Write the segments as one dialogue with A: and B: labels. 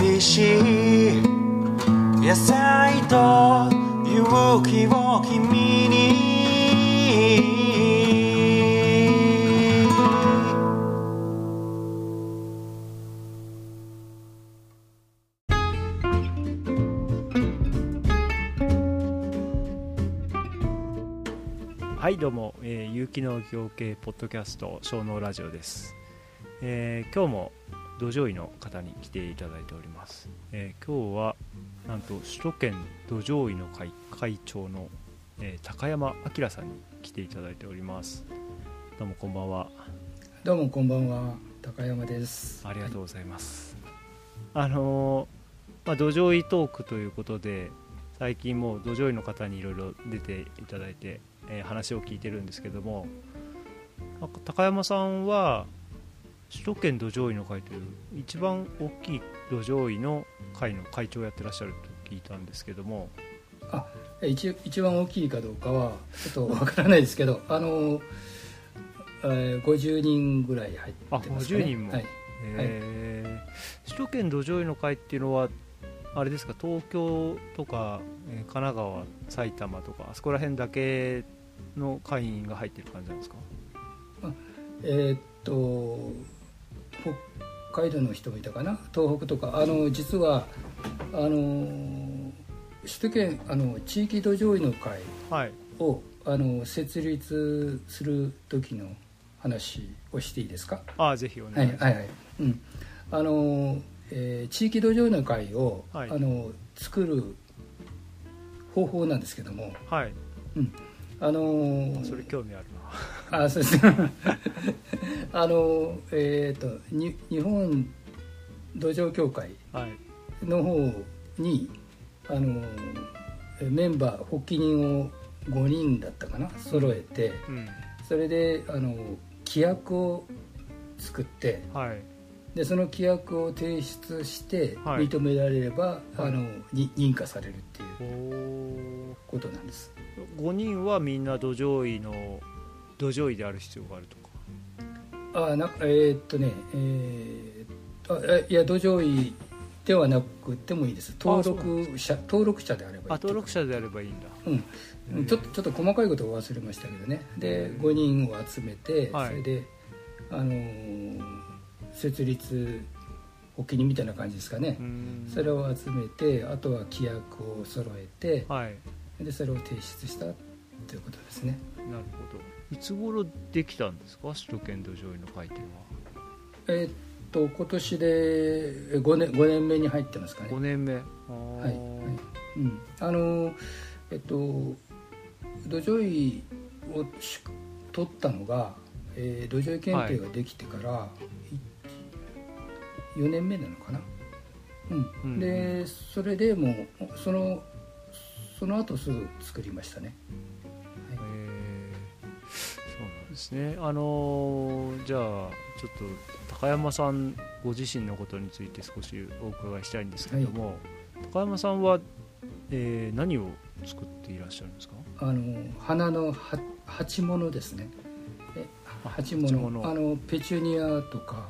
A: 美味しい野菜と勇気を君に。
B: はいどうも、えー、有機農業系ポッドキャスト小農ラジオです、えー今日も土壌医の方に来ていただいております、えー今日はなんと首都圏土壌医の会会長の、えー高山明さんに来ていただいております。どうもこんばんは。
C: どうもこんばんは。高山です。
B: ありがとうございます、あのーまあ、土壌医トークということで最近もう土壌医の方にいろいろ出ていただいて、えー話を聞いてるんですけども高山さんは首都圏土壌医の会という一番大きい土壌医の会の会長をやってらっしゃると聞いたんですけども。
C: え一一番大きいかどうかはちょっとわからないですけど あの、えー、50人ぐらい入ってますか、ね、
B: 50人も。
C: はい、
B: えー。首都圏土壌医の会っていうのはあれですか東京とか、えー神奈川埼玉とかあそこら辺だけの会員が入ってる感じなんですか？
C: えーっと北海道の人もいたかな？東北とか。あの実はあの首都圏あの地域土壌医の会
B: はい。
C: をあの設立する時の話をしていいですか？
B: ああぜひお願いします、
C: はいはいはい、うん、あの、えー地域土壌の会を、
B: はい。
C: あの作る方法なんですけども。
B: はい。
C: あの
B: それ興味あるな
C: あそうです。ね あのえっ、とに日本土壌協会
B: はい。
C: の方にあのメンバー発起人を5人だったかな揃えて、
B: うん。
C: それであの規約を作って
B: はい。
C: でその規約を提出して
B: はい。
C: 認められれば、
B: はい。
C: あのに認可されるって
B: お
C: いう
B: ー。
C: ことなんです。
B: 5人はみんな土壌医の土壌医である必要があるとか
C: あなえーっとねえーあえいや土壌医ではなくてもいいです登録者登録者であればいい
B: あ登録者であればいいんだ
C: うんちょっとちょっと細かいことを忘れましたけどねで5人を集めて、
B: はい
C: それであのー設立発起人みたいな感じですかね、それを集めてあとは規約を揃えて、
B: はい
C: でそれを提出したということですね
B: なるほどいつ頃できたんですか？首都圏土壌医の会っていうのは。
C: えーっと今年で5年 ,5 年目に入ってますかね。
B: 5年目。
C: はい、はい。うん、あのえっと土壌医をし取ったのが、えー土壌医検定ができてから、4年目なのかな、うん
B: うん。
C: でそれでもうそのその後すぐ作りましたね
B: ですね。あのーじゃあちょっと高山さんご自身のことについて少しお伺いしたいんですけども、高山さんは、えー何を作っていらっしゃるんですか？
C: あの花のは鉢物ですね。鉢物。あのペチュニアとか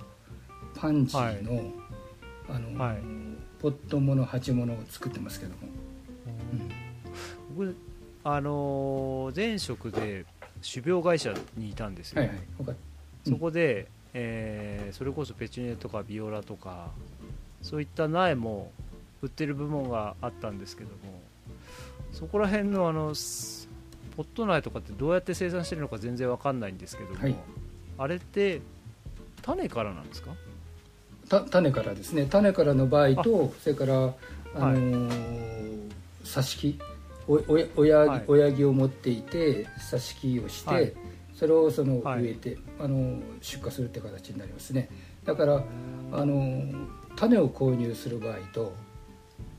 C: パンジーの,、あの
B: はい。
C: ポット物鉢物を作ってますけども、
B: 僕あのー前職で種苗会社にいたんですよ、
C: はいはい
B: そこで、えーそれこそペチュニアとかビオラとかそういった苗も売ってる部門があったんですけどもそこら辺のあのスポット苗とかってどうやって生産してるのか全然わかんないんですけども、
C: はい。
B: あれって種からなんですか？
C: た種からですね。種からの場合とそれからあのー挿し木親,、
B: はい。
C: 親木を持っていて挿し木をして、
B: はい。
C: それをその
B: はい。
C: 植えて、あの出荷するって形になりますね。だからあの種を購入する場合と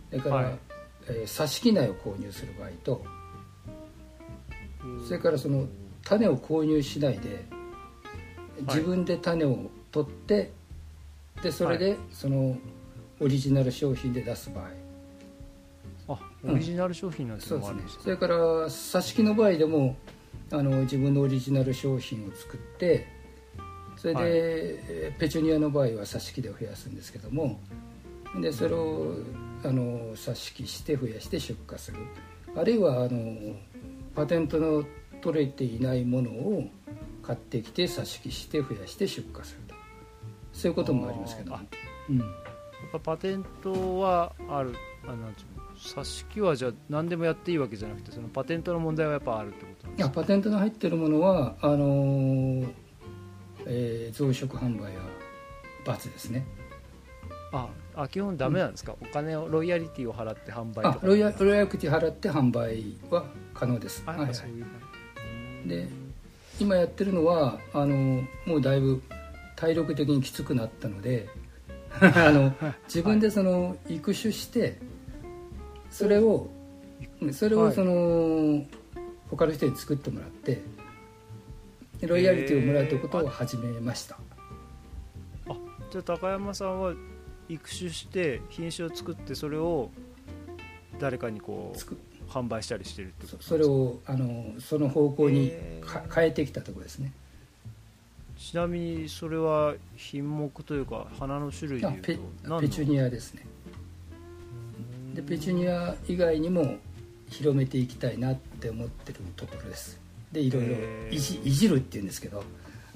C: それから、
B: はい。
C: えー挿し木苗を購入する場合とそれからその種を購入しないで自分で種を取ってでそれでそのオリジナル商品で出す場合
B: あオリジナル商品なんて
C: そうですね
B: のもあるんですか、
C: それから挿し木の場合でもあの自分のオリジナル商品を作ってそれで、
B: はい。
C: えーペチュニアの場合は挿し木で増やすんですけどもでそれをあの挿し木して増やして出荷する。あるいはあのパテントの取れていないものを買ってきて挿し木して増やして出荷すると。そういうこともありますけど、
B: あ
C: うん、
B: やっぱパテントはあるあなんていうの？挿し木はじゃあ何でもやっていいわけじゃなくてそのパテントの問題はやっぱあるってことなん
C: い
B: ですか？
C: やパテントの入ってるものはあのーえー増殖販売は罰ですね。
B: ああ基本ダメなんですか、お金をロイヤリティを払って販売とか？
C: あロイヤロイヤリティ払って販売は可能です。
B: あやっぱそういう感じ、
C: で今やってるのはあのもうだいぶ体力的にきつくなったので あの自分でその育種してそれをそれをその、他の人に作ってもらってでロイヤリティをもらうということを始めました。
B: じゃあ高山さんは育種して品種を作ってそれを誰かにこう販売したりしてるってこと
C: そそれをあのその方向に
B: へー。
C: か変えてきたところですね。
B: ちなみにそれは品目というか花の種類で
C: あペ
B: いうと何の？
C: ペチュニアですねでペチュニア以外にも広めていきたいなって思ってるところです。でいろいろいじいじるっていうんですけど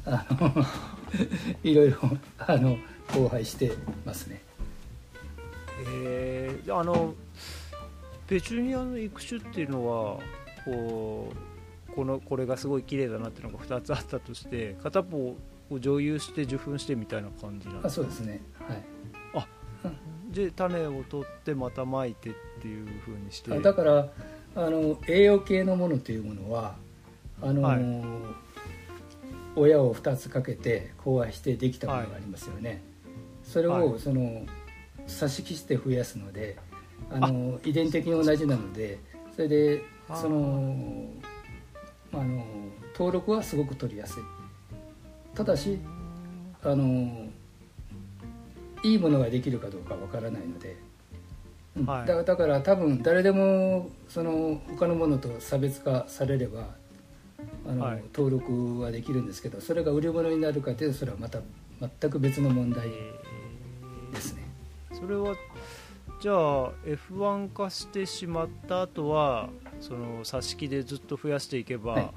C: あの いろいろあの交配してますね。
B: えー。じゃああのペチュニアの育種っていうのはこうこのこれがすごい綺麗だなっていうのが2つあったとして片方を蒸油して受粉してみたいな感じなんです
C: あそうですね。はい
B: で種を取ってまた巻いてっていう風にして。
C: あだからあの栄養系のものというものはあの、
B: はい。
C: 親を2つかけて交配してできたものがありますよね、それ
B: はい。
C: をその挿し木して増やすのであの遺伝的に同じなのでそれでそのあの登録はすごく取りやすい。ただしあのいいものができるかどうかわからないので、うん。
B: はい。
C: だだから多分誰でもその他のものと差別化されればあの、
B: はい。
C: 登録はできるんですけどそれが売り物になるかというとそれはまた全く別の問題ですね。
B: それはじゃあ F1 化してしまった後はその挿し木でずっと増やしていけば、
C: はい。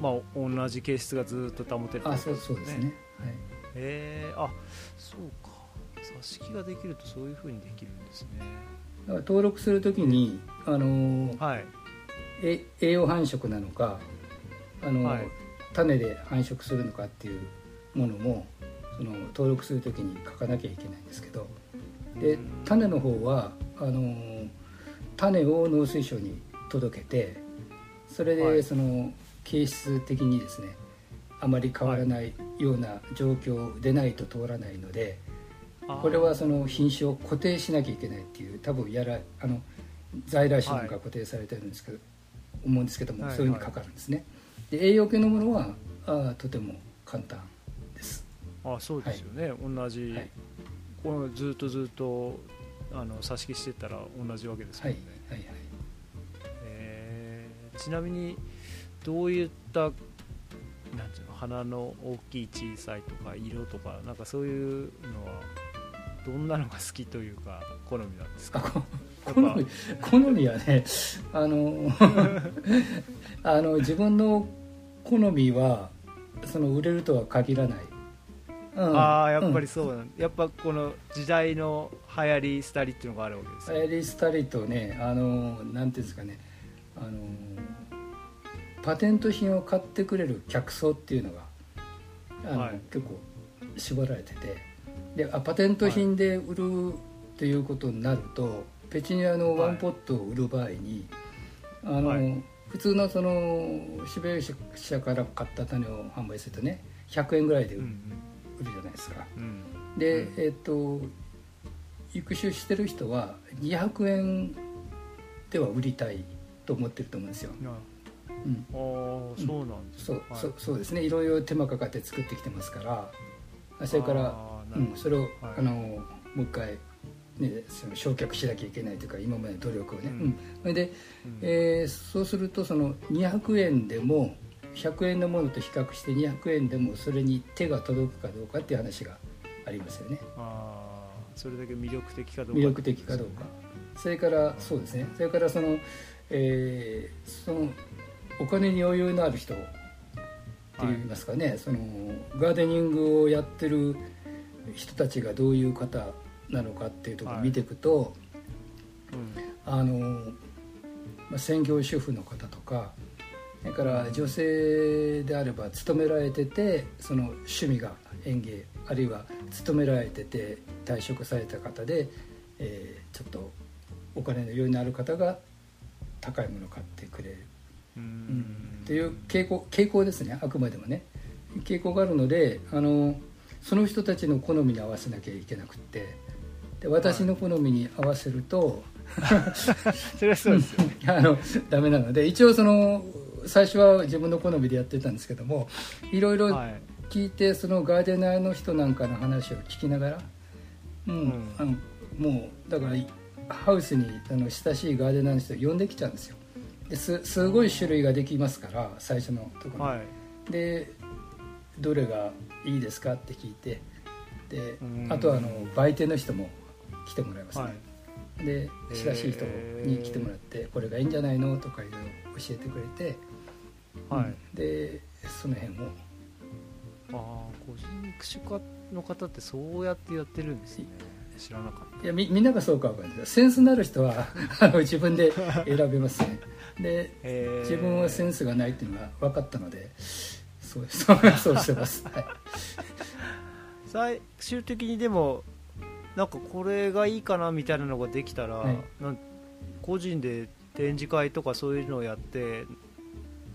B: まあ同じ形質がずっと保てるってこと
C: あそうそうですね。はい。
B: へえあそうか。挿し木ができるとそういうふうにできるんですね。
C: だから登録するときにあの
B: はい。
C: え栄養繁殖なのかあの、
B: はい。
C: 種で繁殖するのかっていうものもその登録するときに書かなきゃいけないんですけど。で
B: うん。
C: 種の方はあの種を農水省に届けてそれで
B: はい。
C: その形質的にですねあまり変わらないような状況でないと通らないので、これはその品種を固定しなきゃいけないっていう多分やらあの在来種なんか固定されてるんですけど、思うんですけども、
B: はい
C: そういうふうにかかるんですね。で栄養系のものはあーとても簡単です。
B: あそうですよね、同じ、
C: はい。
B: このずっとずっとあの挿し木してたら同じわけですも
C: はいはいはい。
B: えーちなみにどういったなんていうの？花の大きい小さいとか色とかなんかそういうのはどんなのが好きというか好みなんですか？
C: 好み好みはねあの あの自分の好みはその売れるとは限らない、うん。
B: ああやっぱ
C: うん。
B: りそうなん、やっぱこの時代の流行り廃りっていうのがあるわけですよ
C: エリスタリとねあのなんていうんですかねあのパテント品を買ってくれる客層っていうのがあの、
B: はい。
C: 結構絞られてて。であパテント品で売るということになると、ペチュニアのワンポットを売る場合に、あの
B: はい。
C: 普通のそのシベリア社から買った種を販売するとね100円ぐらいで売る,、
B: うん
C: じゃないですか。
B: うん。
C: で、
B: うん。
C: えっ、と育種してる人は200円では売りたいと思ってると思うんですよ、
B: うん。あそうなんです
C: そう
B: ねはい。
C: そうそうですね。いろいろ手間かかって作ってきてますから。あそれから、うん、それを、
B: はい。
C: あのもう一回、ね、その焼却しなきゃいけないというか今までの努力をね、
B: うん。
C: うん。それで、
B: うん。
C: えーそうするとその200円でも100円のものと比較して200円でもそれに手が届くかどうかっていう話がありますよね。
B: あそれだけ魅力的かどうか。
C: 魅力的かどうか。それからそうですね。それからその、えーそのお金に余裕のある人って言いますかね、そのガーデニングをやってる人たちがどういう方なのかっていうところを見ていくと、
B: うん。
C: あのまあ専業主婦の方とかそれから女性であれば勤められててその趣味が園芸あるいは勤められてて退職された方で、えーちょっとお金の余裕のある方が高いものを買ってくれる、
B: う
C: うん。
B: ん
C: っていう傾向傾向ですね。あくまでもね。傾向があるのであのその人たちの好みに合わせなきゃいけなくって。で私の好みに合わせると、
B: それはそうですよね。
C: あのダメなので一応その最初は自分の好みでやってたんですけどもいろいろ
B: はい。
C: 聞いてそのガーデナーの人なんかの話を聞きながら、うん
B: うん。
C: あのもうだからハウスにあの親しいガーデナーの人を呼んできちゃうんですよ。ですすごい種類ができますから最初のところに、
B: はい。
C: でどれがいいですかって聞いてで
B: うん。
C: あとはあの売店の人も来てもらいますね、
B: はい。
C: で親しい人に来てもらって、これがいいんじゃないのとかいろいろ教えてくれて、
B: はい、
C: うん。でその辺を。
B: ああ個人育種家の方ってそうやってやってるんですね。知らなかっ
C: いやみみんながそうかわかんないです。センスのある人はあの自分で選べますねで
B: たへー。
C: 自分はセンスがないっていうのが分かったのでそう そうそうしてます、はい、
B: 最終的にでもなんかこれがいいかなみたいなのができたら、
C: はい。
B: 個人で展示会とかそういうのをやって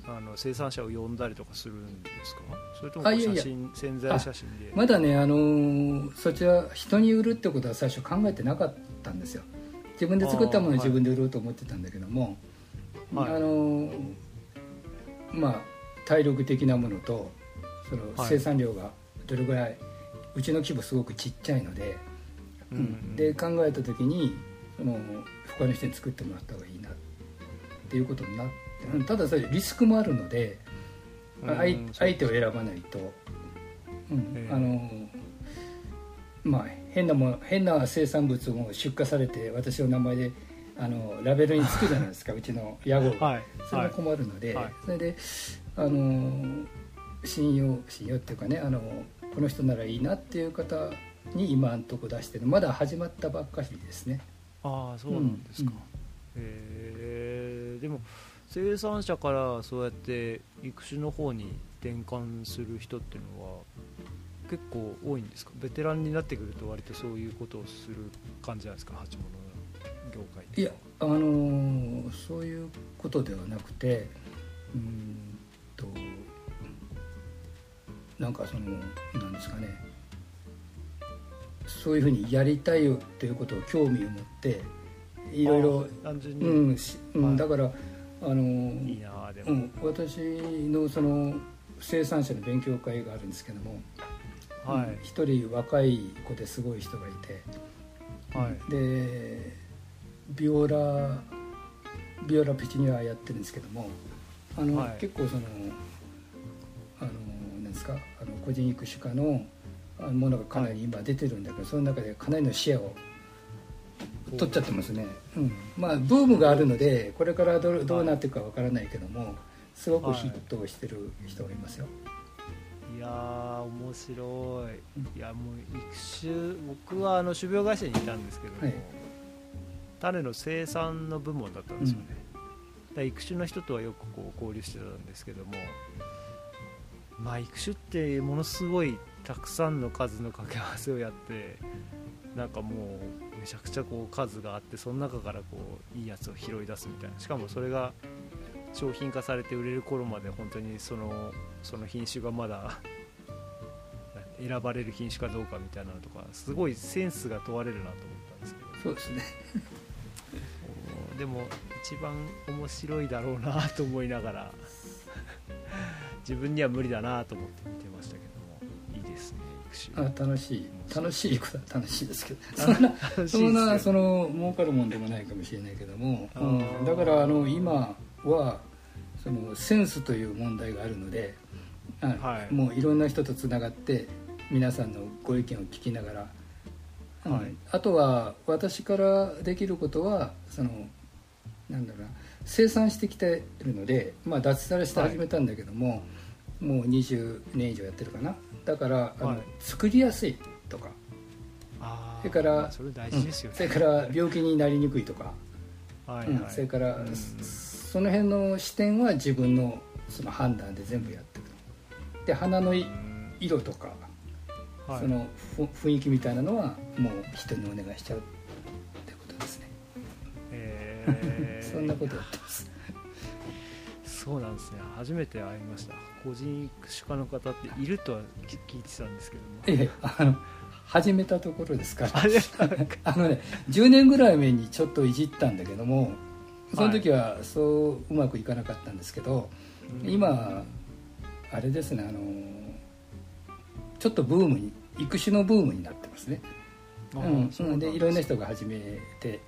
B: あの生産者を呼んだりとかするんですか？それとも
C: あいやいや。
B: 写真潜在写真で。
C: まだねあのーそちら人に売るってことは最初考えてなかったんですよ。自分で作ったものを自分で売ろうと思ってたんだけども、
B: はい。
C: あのーまあ体力的なものとその
B: はい。
C: 生産量がどれぐらい、うちの規模すごくちっちゃいので、
B: う
C: うん。ん。で考えた時にその他の人に作ってもらった方がいいなっていうことになってうんただそれリスクもあるので、
B: うん
C: 相手を選ばないと、うん。
B: ええ。
C: あのまあ変なもの変な生産物も出荷されて私の名前であのラベルにつくじゃないですか うちの屋号。が、
B: はい。
C: それが
B: はい
C: 困るので、
B: はい。
C: それであの信用信用っていうかねあのこの人ならいいなっていう方に今んとこ出してる。まだ始まったばっかりですね。
B: ああそうなんですか、
C: うん。
B: へえ。でも生産者からそうやって育種の方に転換する人っていうのは結構多いんですか？ベテランになってくると割とそういうことをする感じなんですか？鉢物業界って
C: いやあのそういうことではなくてうーんとなんかそのなんですかね。そういうふうにやりたいよっていうことを興味を持っていろいろうん、だからあの
B: いいなあでも、
C: うん、私のその生産者の勉強会があるんですけども
B: はい。
C: うん一人若い子ですごい人がいて
B: はい。
C: でビオラビオラペチュニアやってるんですけどもあの、
B: はい。
C: 結構そのあのなんですかあの個人育種家のものがかなり今出てるんだけど、その中でかなりのシェアを取っちゃってますね、うん、まあブームがあるのでこれからどうどうなっていくかわからないけどもすごくヒットしてる人がいますよ、
B: いやー面白い。いやもう育種僕はあの種苗会社にいたんですけども、
C: はい
B: 種の生産の部門だったんですよね、だから育種の人とはよくこう交流してたんですけどもまあ育種ってものすごいたくさんの数の掛け合わせをやってなんかもうめちゃくちゃこう数があってその中からこういいやつを拾い出すみたいな。しかもそれが商品化されて売れる頃まで本当にそのその品種がまだ選ばれる品種かどうかみたいなのとかすごいセンスが問われるなと思ったんですけど。
C: そうですね
B: でも一番面白いだろうなと思いながら 自分には無理だなと思って見てましたけどもいいですね育
C: あ
B: 種
C: 楽しい。楽しいことは楽しいですけど。そんなそんな
B: よ
C: その儲かるもんでもないかもしれないけども、
B: あ
C: うん。
B: ー
C: だからあの今はそのセンスという問題があるので、あ
B: はい。
C: もういろんな人とつながって皆さんのご意見を聞きながら、うん。
B: はい。
C: あとは私からできることはそのなんだろうな生産してきてるので、まあ、脱サラして始めたんだけども、もう20年以上やってるかな。だからあの、
B: はい。
C: 作りやすいとか。それから
B: まあそれ大事ですよね、
C: それから病気になりにくいとか、
B: はいはい。
C: うん。それから、
B: うん
C: その辺の視点は自分のその判断で全部やってる。で花のい
B: うん。
C: 色とか、
B: はい。
C: そのふ雰囲気みたいなのはもう人にお願いしちゃうってことですね、
B: えー
C: そんなことやってます。
B: そうなんですね。初めて会いました。個人主家の方っているとは聞いてたんですけども。
C: ええあの始めたところですから。
B: あ
C: のね10年ぐらい前にちょっといじったんだけどもその時はそううまくいかなかったんですけど、今あれですねあのちょっとブームに育種のブームになってますね、
B: あ
C: うん
B: ーそ
C: でいろんな人が始めて、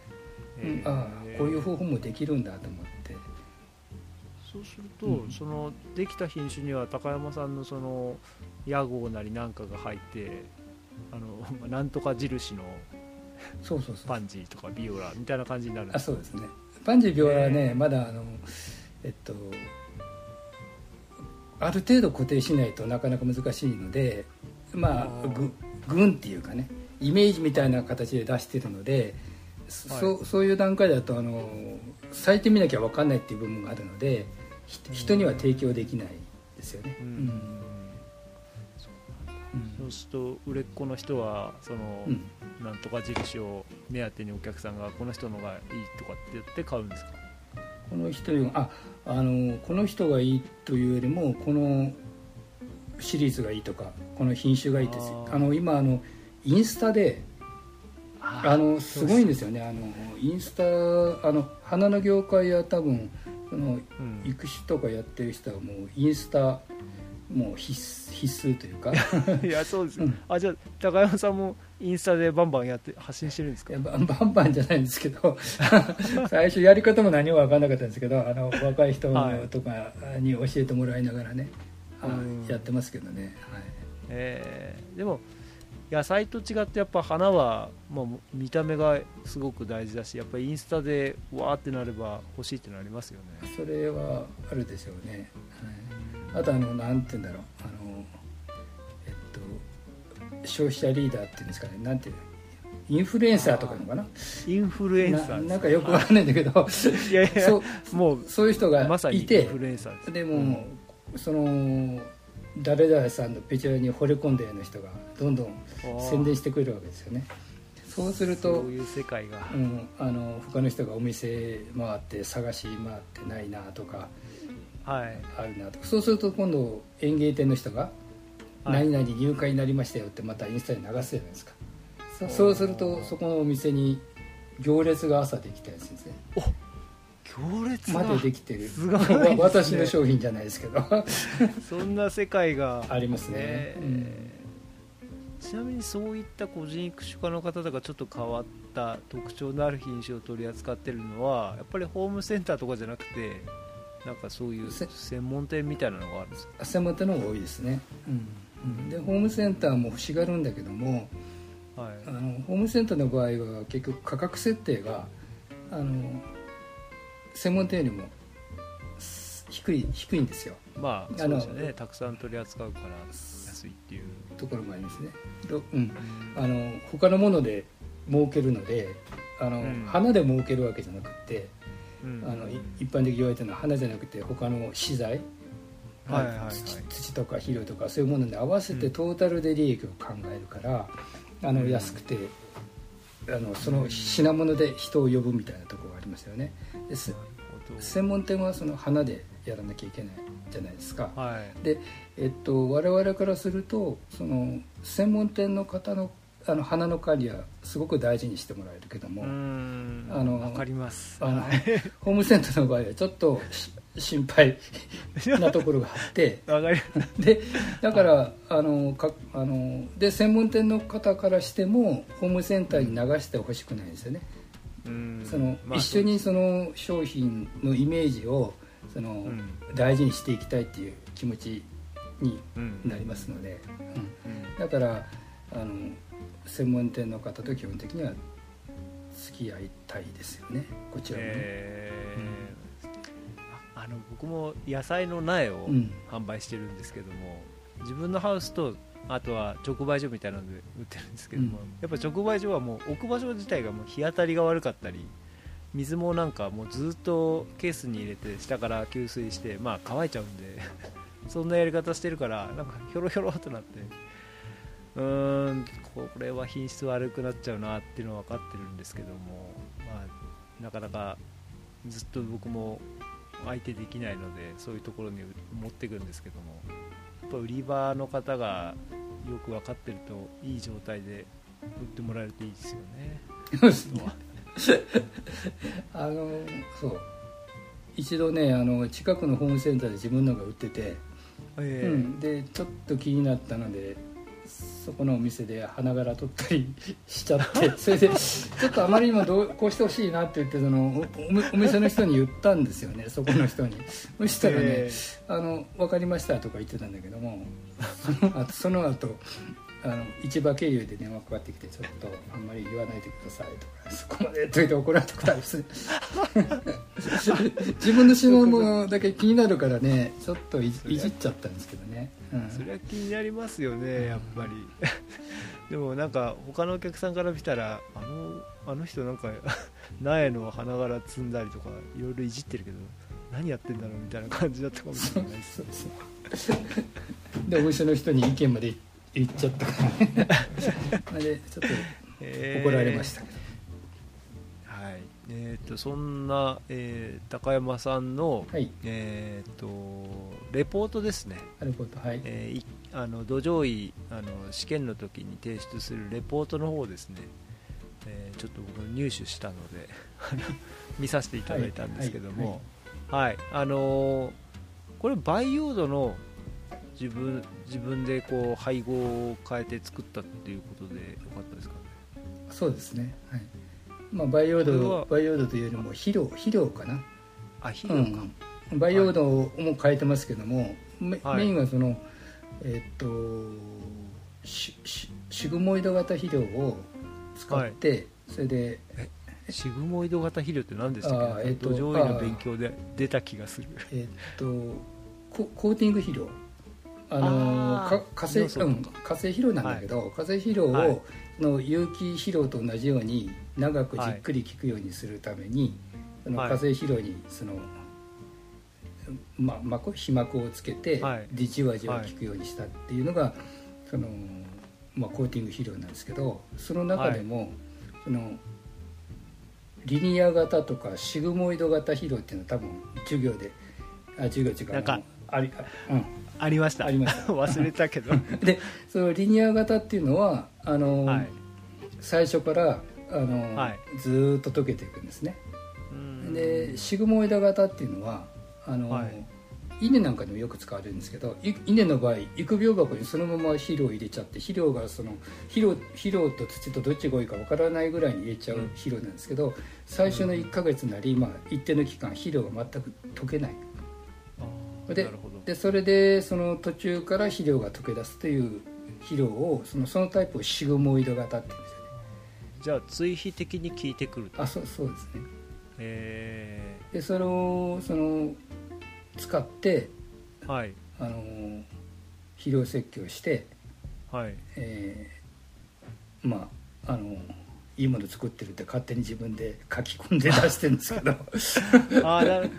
C: うん。
B: えー。
C: ああこういう方法もできるんだと思って。
B: そうすると、
C: うん。
B: そのできた品種には高山さんのその屋号なりなんかが入ってあのなんとか印の
C: そうそうそう。
B: パンジーとかビオラみたいな感じになるんです
C: あそうですね。パンジー病はね、
B: えー。
C: まだあのえっとある程度固定しないとなかなか難しいのでまあ
B: あー。
C: ぐ群っていうかねイメージみたいな形で出してるので、そそうそういう段階だとあの咲いてみなきゃ分かんないっていう部分があるのでひ人には提供できないですよね、
B: う
C: うん。
B: ん
C: うん。
B: そうすると売れっ子の人はその、
C: うん。
B: なんとか印を目当てにお客さんがこの人のがいいとかって言って買うんですか？
C: この人ああのこの人がいいというよりもこのシリーズがいいとかこの品種がいいです。
B: あ
C: の今あのインスタであのすごいんですよね。あのインスタあの花の業界は多分その
B: うん。
C: 育種とかやってる人はもうインスタもう必須必須というか。
B: いやそうです、
C: うん。
B: あじゃあ高山さんもインスタでバンバンやって発信してるんですか？
C: バンバンじゃないんですけど。最初やり方も何も分かんなかったんですけどあの若い人
B: はい
C: とかに教えてもらいながらね、あ
B: うん。
C: やってますけどね、はい、
B: えー。でも野菜と違ってやっぱ花はもう見た目がすごく大事だしやっぱりインスタでわーってなれば欲しいってなりますよね。
C: それはあるでしょうね、はい、あとあのなんて言うんだろう。あのえっと消費者リーダーっていうんですかね。なんていうのインフルエンサーとかのかな。
B: インフルエンサー
C: ななんかよくわかんないんだけど。
B: いやいや
C: そう
B: もう
C: そういう人が
B: まさにイン
C: いて
B: フルエンサーです。
C: でも、その誰々さんのペチュアに惚れ込んだような人がどんどん宣伝してくれるわけですよね。そうすると
B: そういう世界が、
C: うん、あの他の人がお店回って探し回ってないなとか
B: はい。
C: あるなとか。そうすると今度園芸店の人が「
B: はい。
C: 何々入会になりましたよ」ってまたインスタに流すじゃないですか。そそうするとそこのお店に行列が朝できたりするんですね
B: 行列
C: ま
B: が
C: でできてる。
B: すごいね。
C: 私の商品じゃないですけど。
B: そんな世界が。
C: ありますね、
B: え。ーちなみにそういった個人育種家の方とかちょっと変わった特徴のある品種を取り扱ってるのはやっぱりホームセンターとかじゃなくてなんかそういう
C: せ
B: 専門店みたいなのがあるんですか？
C: うん専門店の方が多いですね、うん、でホームセンターも欲しがるんだけども
B: はい。
C: あのホームセンターの場合は結局価格設定があの専門店よりもす低い低いんですよ。
B: まあ
C: あの
B: そうですよね。たくさん取り扱うから安いっていう、
C: ところもありますね、どうん、あの他のもので儲けるのであの、
B: うん。
C: 花で儲けるわけじゃなくて
B: うん。
C: あのい一般的に言われてるのは花じゃなくて他の資材、
B: はいはいはい。
C: 土土とか肥料とかそういうものに合わせてトータルで利益を考えるから、あの
B: うん。
C: 安くてあのその品物で人を呼ぶみたいなところがありますよね専門店はその花でやらなきゃいけないじゃないですか、
B: はい。
C: で、えっと、我々からするとその専門店の方のあの花の管理はすごく大事にしてもらえるけども、あの
B: わかります。
C: あの ホームセンターの場合はちょっとし心配なところがあって。でだからあのかあので専門店の方からしてもホームセンターに流してほしくないんですよね、
B: うん
C: その
B: まあ
C: 一緒にその商品のイメージをその、
B: うん。
C: 大事にしていきたいっていう気持ちに
B: うん。
C: なりますので、うん。
B: うん。
C: だからあの専門店の方と基本的には付き合いたいですよね。こちらもね、
B: えー。ああの僕も野菜の苗を
C: うん。
B: 販売してるんですけども、自分のハウスとあとは直売所みたいなので売ってるんですけども、
C: うん。
B: やっぱ直売所はもう置く場所自体がもう日当たりが悪かったり水もなんかもうずっとケースに入れて下から給水してまあ乾いちゃうんで そんなやり方してるからなんかひょろひょろっとなって。うーんこれは品質悪くなっちゃうなっていうのは分かってるんですけども、まあ、なかなかずっと僕も相手できないのでそういうところに持ってくるんですけどもぱ売り場の方がよく分かってるといい状態で売ってもらえるといいですよね。
C: あのそう。一度ねあの近くのホームセンターで自分のが売ってて、
B: ええ。
C: うん、でちょっと気になったのでそこのお店で花柄取ったりしちゃって それでちょっとあまりにもどうこうしてほしいなって言ってそのお店の人に言ったんですよねそこの人に。そしたらね
B: え「
C: あの分かりました」とか言ってたんだけども その後その後あの市場経由で電話かかってきて「ちょっとあんまり言わないでください」とか「そこまで」と言って怒られたことあります自分の品物だけ気になるからねちょっといいじっちゃったんですけどね、うん
B: それは気になりますよねやっぱり。でもなんか他のお客さんから見たらあのあの人なんか 苗の花柄摘んだりとかいろいろいじってるけど何やってんだろうみたいな感じだったかもしれないです。
C: でお店の人に意見まで言っちゃったからね。あれちょっ
B: えー。
C: と怒られましたけど、
B: はいえー、とそんな、えー高山さんの、
C: はい。
B: えー、とレポートですね、
C: なるほどはい、
B: えーいあの土壌医あの試験の時に提出するレポートの方ですね、えーちょっと僕入手したので 見させていただいたんですけども、はい。あのーこれ培養土の自分自分でこう配合を変えて作ったっていうことでよかったですかね？
C: そうですね。はいまあ培養土培養土というよりも肥料肥料かな。
B: あ肥料か、
C: うん、培養土も変えてますけども、メ
B: はい。
C: メインはそのえっとシシシグモイド型肥料を使って、それで
B: シグモイド型肥料って何でしたっけ、
C: あーえっと
B: 土壌医の勉強で出た気がする。
C: えっとココーティング肥料。あの
B: あー
C: か化成、うん、化成肥料なんだけど、化成肥料を、の有機肥料と同じように長くじっくり効くようにするために、その
B: はい
C: 化成肥料にその、ま膜皮膜をつけて、
B: はい。
C: でじわじわ効くようにしたっていうのが、そのまあ、コーティング肥料なんですけどその中でも、そのリニア型とかシグモイド型肥料っていうのは多分授業であ授業違う
B: なんか
C: ありあうん。
B: ありました。
C: ありました。
B: 忘れたけど。
C: でそのリニア型っていうのはあの、
B: はい。
C: 最初からあの、
B: はい。
C: ずーっと溶けていくんですね。
B: うん。
C: でシグモイド型っていうのはあの、
B: はい。
C: 稲なんかでもよく使われるんですけどい稲の場合育苗箱にそのまま肥料を入れちゃって肥料がその肥料肥料と土とどっちが多いかわからないぐらいに入れちゃう
B: うん。
C: 肥料なんですけど最初の1ヶ月なり、まあ、一定の期間肥料が全く溶けない。ででそれでその途中から肥料が溶け出すという肥料をそのそのタイプをシグモイド型って言うんです
B: じゃあ追肥的に効いてくると。
C: あそうそうですね。
B: え
C: でそれをその使って
B: ー、はい。
C: あの肥料設計をして、
B: はい。
C: えーまああのいいもの作ってるって勝手に自分で書き込んで出してるんですけど。
B: あー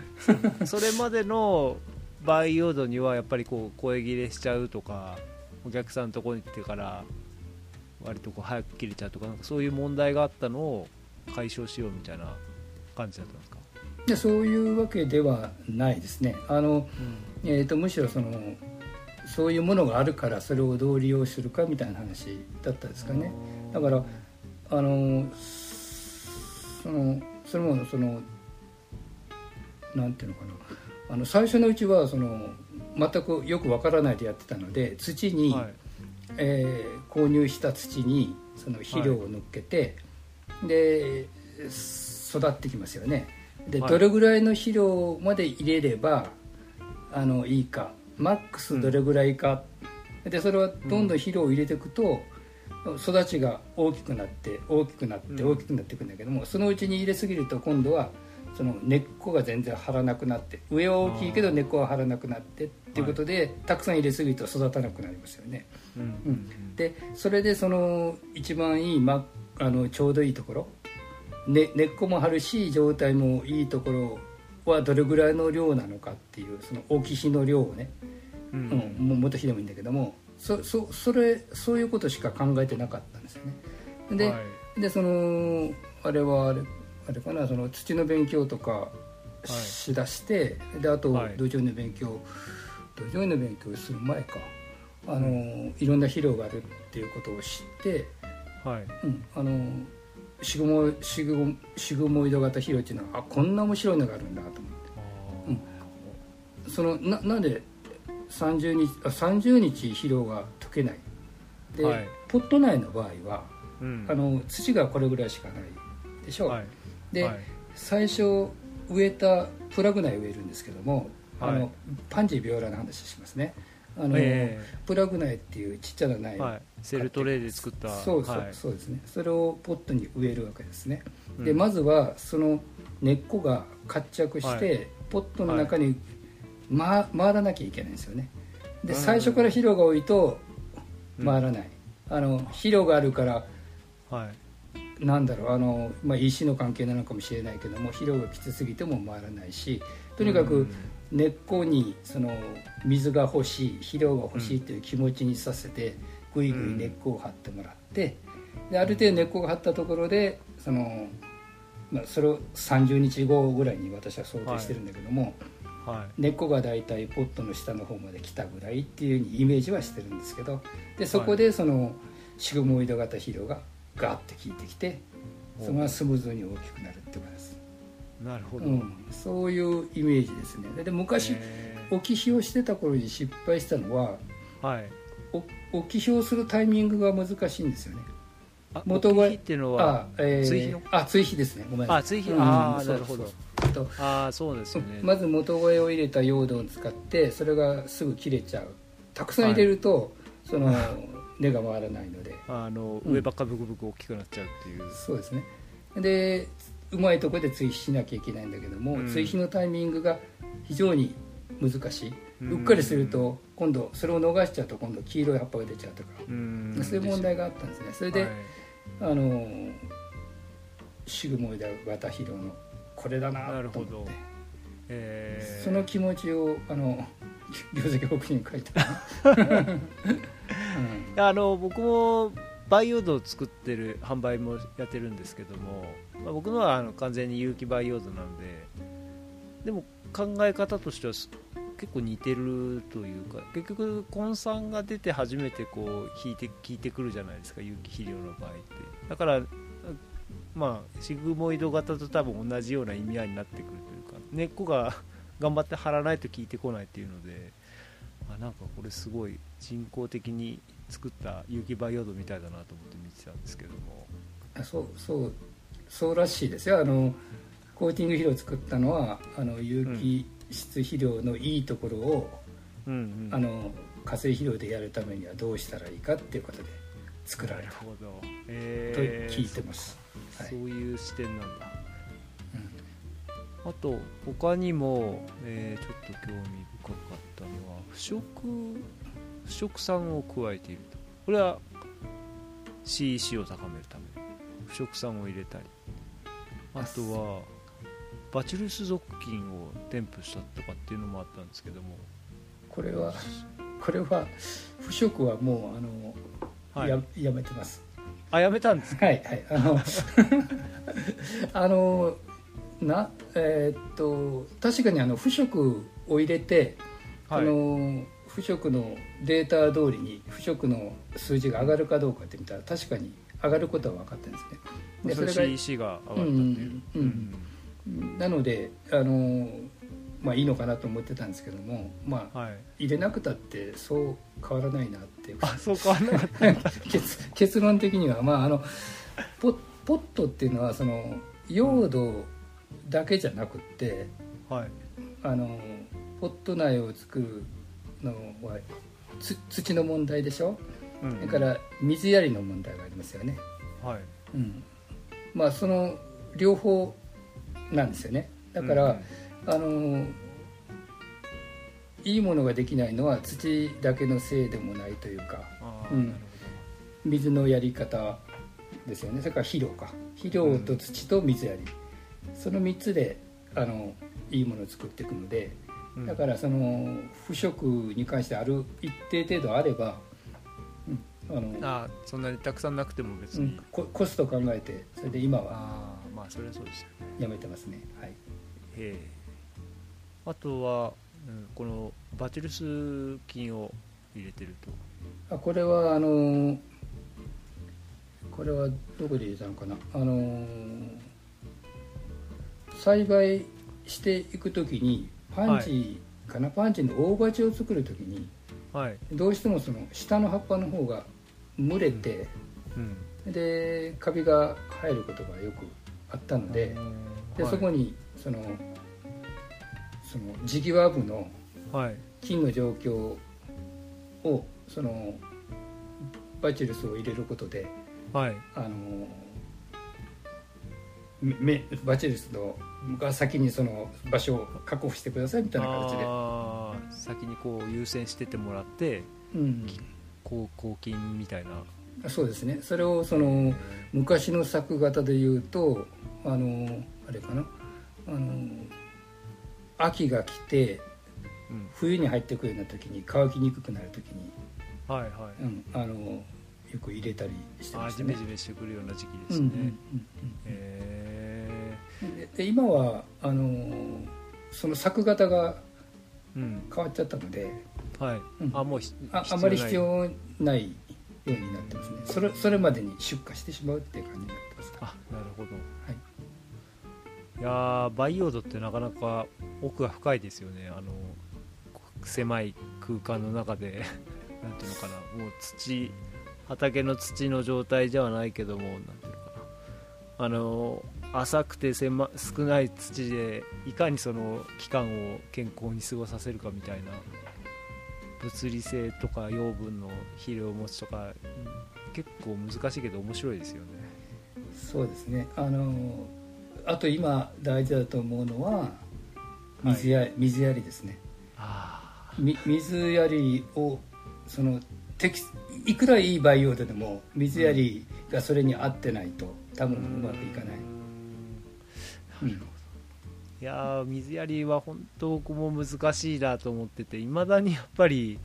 B: だそれまでの培養土にはやっぱりこう声切れしちゃうとかお客さんのところに行ってから割とこう早く切れちゃうとかなんかそういう問題があったのを解消しようみたいな感じだったんですか、
C: でそういうわけではないですね。あの、えー、とむしろそのそういうものがあるからそれをどう利用するかみたいな話だったですかね。だからあのそのそれもそのなんていうのかな。あの最初のうちはその全くよくわからないでやってたので土に、
B: はい
C: えー購入した土にその肥料を乗っけて、で育ってきますよね。で、
B: はい。
C: どれぐらいの肥料まで入れればあのいいか。マックスどれぐらいか、でそれはどんどん肥料を入れていくと、育ちが大きくなって大きくなって
B: うん。
C: 大きくなっていくんだけども、そのうちに入れすぎると今度はその根っこが全然張らなくなって上は大きいけど根っこは張らなくなってっていうことで、たくさん入れすぎると育たなくなりますよね。
B: うん。
C: うん。でそれでその一番いい、ま、あのちょうどいいところ、ね、根っこも張るし状態もいいところはどれぐらいの量なのかっていうその大きしの量をね、
B: う
C: うんんもう元ひでもいいんだけどもそそそれそういうことしか考えてなかったんですよね。で,、
B: はい。
C: でそのあれはあれあれかなその土の勉強とか
B: い
C: しだして、であと
B: はい。
C: 土壌の勉強、土壌の勉強する前か。あの、いろんな肥料があるっていうことを知って、
B: はい。
C: うん、あのシグモシグシグモイド型肥料っていうのはあこんな面白いのがあるんだと思って。うん。そのななんで30日あ30日肥料が溶けない。で、
B: はい。
C: ポット内の場合は
B: うん。
C: あの土がこれぐらいしかないでしょ、
B: はい
C: で、
B: はい。
C: 最初植えたプラグ苗植えるんですけども、あ
B: はい。
C: のパンジービオラの話しますね。あの、
B: え
C: プラグ苗っていうちっちゃな苗。
B: はい。セルトレイで作った。
C: そうそう、
B: はい。
C: そうですね。それをポットに植えるわけですね、
B: うん。
C: でまずはその根っこが活着して、
B: はい。
C: ポットの中に、ま、回らなきゃいけないんですよね。で
B: うん。
C: 最初から肥料が多いと
B: うん
C: 回らない、あの肥料があるから
B: はい
C: なんだろうあの、まあ、石の関係なのかもしれないけども肥料がきつすぎても回らないしとにかく
B: うん。
C: 根っこにその水が欲しい肥料が欲しいという気持ちにさせてぐいぐい根っこを張ってもらってである程度根っこが張ったところでその、まあ、それを30日後ぐらいに私は想定してるんだけども、
B: は
C: 根っこがだいたいポットの下の方まで来たぐらいっていうふうにイメージはしてるんですけどでそこでそのシグモイド型肥料がガーって効いてきてそのままスムーズに大きくなるってことです、
B: いなるほど、
C: うん、そういうイメージですね。でで昔
B: え
C: 置き火をしてた頃に失敗したのは
B: ーはい。
C: お置き火をするタイミングが難しいんですよね。
B: あ
C: 元が
B: っていうのは
C: あ、えー
B: 追肥の？
C: あ追肥ですね。ごめんなさい。
B: あ追肥
C: うん。
B: あなるほど。
C: と
B: ああそうですよね
C: まず元声を入れた用土を使ってそれがすぐ切れちゃう。たくさん入れると、その根が回らないので。
B: あの
C: うん。
B: 上ばっかブクブク大きくなっちゃうっていう、
C: そうですね。でうまいところで追肥しなきゃいけないんだけども、
B: うん。
C: 追肥のタイミングが非常に難しい、
B: う
C: うんっかりすると今度それを逃しちゃうと今度黄色い葉っぱが出ちゃうとか、
B: うん。
C: そういう問題があったんですね。それで、
B: はい。
C: あのシグモイダ型肥料のこれだな
B: なるほど。
C: と思って
B: えー。
C: その気持ちをあの 業績報告に書いて ある、
B: いやあの僕も培養土を作ってる販売もやってるんですけども、まあ、僕のはあの完全に有機培養土なのででも考え方としては結構似てるというか結局根酸が出て初めてこう引いて効いてくるじゃないですか有機肥料の場合って。だからまあシグモイド型と多分同じような意味合いになってくるというか根っこが頑張って張らないと効いてこないっていうのであなんかこれすごい人工的に作った有機培養土みたいだなと思って見てたんですけども。
C: あそうそうそうらしいですよ。あのコーティング肥料を作ったのはあの有機質肥料のいいところを、
B: うん。うん
C: あの化成肥料でやるためにはどうしたらいいかっていうことで作られた。
B: なるほど、
C: と
B: えー
C: 聞いてます、はい。
B: そういう視点なんだ。
C: うん。
B: あと他にも、えーちょっと興味深かったのは腐食腐食酸を加えているとこれは CEC を高めるため。腐食酸を入れたり。あとはバチルス属菌を添付したとかっていうのもあったんですけども。
C: これはこれは腐食はもうあの、
B: はい。
C: ややめてます。
B: あやめたんですか？
C: はいはい。あの あのなえーっと確かにあの腐食を入れて、
B: はい。
C: あの腐食のデータ通りに腐食の数字が上がるかどうかって見たら確かに上がることは分かったんですね。で
B: それ
C: が
B: CEC が上がったっていう、
C: うんうんなのであのまあいいのかなと思ってたんですけどもまあ
B: はい。
C: 入れなくたってそう変わらないなっていう。
B: あそう変わんなかった。
C: 結結論的にはまああのポポットっていうのはその用土だけじゃなくって
B: はい。
C: あのポット苗を作るのはつ土の問題でしょ？
B: うん。
C: それから水やりの問題がありますよね、
B: はい。
C: うん、まあその両方なんですよね。だから、あのいいものができないのは土だけのせいでもないというかうん。水のやり方ですよね。それから肥料か。肥料と土と水やり、その3つであのいいものを作っていくのでだからその腐食に関してある一定程度あれば、うんあの
B: あーそんなにたくさんなくても別に、
C: うん、ココスト考えてそれで今は
B: ああまあそれはそうですよね。
C: やめてますね。はい。
B: へえ。あとは、うん、このバチルス菌を入れてると。
C: あこれはあのこれはどこで入れたのかな。あの栽培していく時にパンチかな、パンチの大鉢を作る時に
B: はい、
C: どうしてもその下の葉っぱの方が蒸れて、
B: うん、
C: でカビが入ることがよくあったので,、で
B: はい。
C: そこにそのその地際部の
B: はい。
C: 菌の状況をそのバチルスを入れることで
B: はい。
C: あのめめバチルスのが先にその場所を確保してくださいみたいな形で、
B: 先にこう優先しててもらって
C: うん、
B: こう抗菌みたいな。
C: そうですね。それをその昔の作型で言うとあのあれかな。あの秋が来て
B: うん。
C: 冬に入ってくるような時に乾きにくくなる時に、
B: はいはい、
C: うん、あのよく入れたりして
B: あ
C: ましたね。
B: ージメジ。メしてくるような時期ですね、
C: うんうんうん
B: へ
C: うん。でで今はあのその作型が
B: えうん。
C: 変わっちゃったので
B: はい、
C: うん。
B: あもうひ
C: ああまり必
B: ない
C: 要ないようになってますね。それそれまでに出荷してしまうっていう感じになってます。
B: あなるほど。
C: はい。
B: いやー培養土ってなかなか奥が深いですよね。あの狭い空間の中で。なんていうのかな。もう土畑の土の状態ではないけどもなんていうのかな。あの浅くて狭少ない土でいかにその期間を健康に過ごさせるかみたいな物理性とか養分の肥料持ちとかうん結構難しいけど面白いですよね。
C: そうですね。あのあと今大事だと思うのは水や,、水やりですね。水やりをその適いくらいい培養土でも水やりがそれに合ってないと多分うまくいかない、うん
B: いやー水やりは本当僕も難しいなと思ってていまだにやっぱり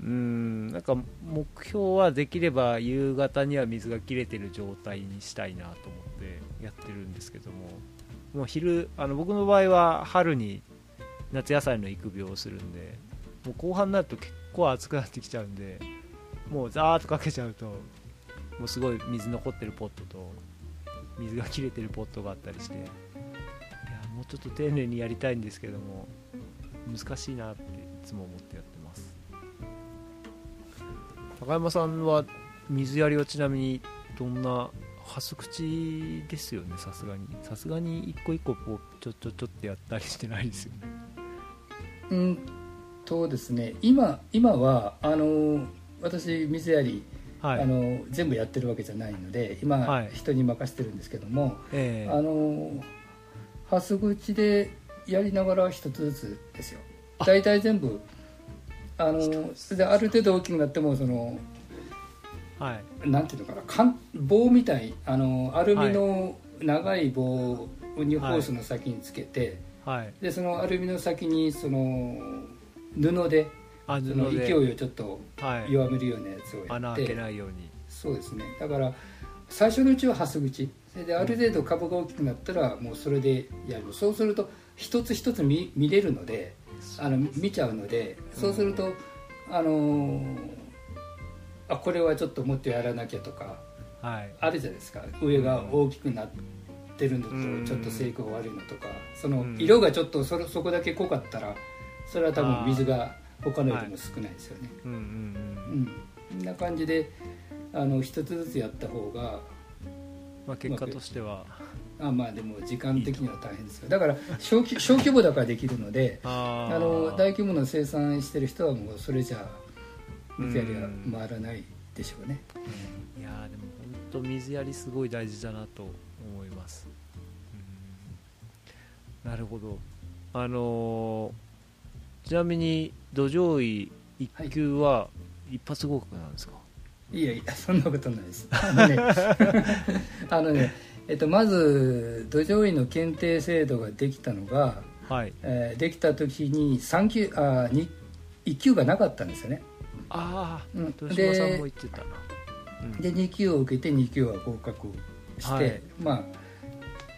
B: うーんなんか目標はできれば夕方には水が切れてる状態にしたいなと思ってやってるんですけども。もう昼あの僕の場合は春に夏野菜の育苗をするんでもう後半になると結構暑くなってきちゃうんでもうザーッとかけちゃうともうすごい水残ってるポットと水が切れてるポットがあったりして。いやもうちょっと丁寧にやりたいんですけども難しいなっていつも思ってやってます。高山さんは水やりはちなみにどんなハス口ですよね？さすがに。さすがに一個一個こうちょちょちょってやったりしてないですよね？
C: うんとですね今今はあの私水やり、
B: はい。
C: あの全部やってるわけじゃないので今、
B: はい。
C: 人に任せてるんですけども
B: ええ。
C: あのハス口でやりながら一つずつですよ。
B: あ。
C: 大体全部あのである程度大きくなってもその
B: はい。
C: なんていうのかなかん棒みたいあのアルミの長い棒にホースの先につけて、
B: はい。
C: でそのアルミの先にその布で
B: あ
C: その勢いをちょっと
B: はい。
C: 弱めるようなやつをやって、
B: 穴開けないように。
C: そうですね。だから最初のうちはハス口。それである程度株が大きくなったらもうそれでやる。そうすると一つ一つ見見れるのであの見ちゃうのでそうすると、あのーあこれはちょっともっとやらなきゃとか
B: はい。
C: あるじゃないですか。上が大きくなってるのと
B: うん。
C: ちょっと生育が悪いのとか。その
B: うん。
C: 色がちょっとそれそこだけ濃かったらそれは多分水が他のよりも少ないですよね。
B: うんうん
C: うん、な感じであの一つずつやった方が
B: まあ、結果としては。
C: あまあでも時間的には大変ですよ。だから小規 小規模だからできるので
B: あ
C: の大規模な生産してる人はもうそれじゃ水やりは回らないでしょうね、
B: いやーでも本当水やりすごい大事だなと思います、うん。なるほど。あのーちなみに土壌医1級は一発合格なんですか、
C: いやいやそんなことないです。あのね あのねえっと、まず土壌医の検定制度ができたのが、
B: はい。
C: えーできた時に3級あに1級がなかったんですよね。
B: ああ
C: うん。
B: 豊島さんも言ってたな、うん。
C: で2級を受けて2級は合格して、
B: はい。
C: まあ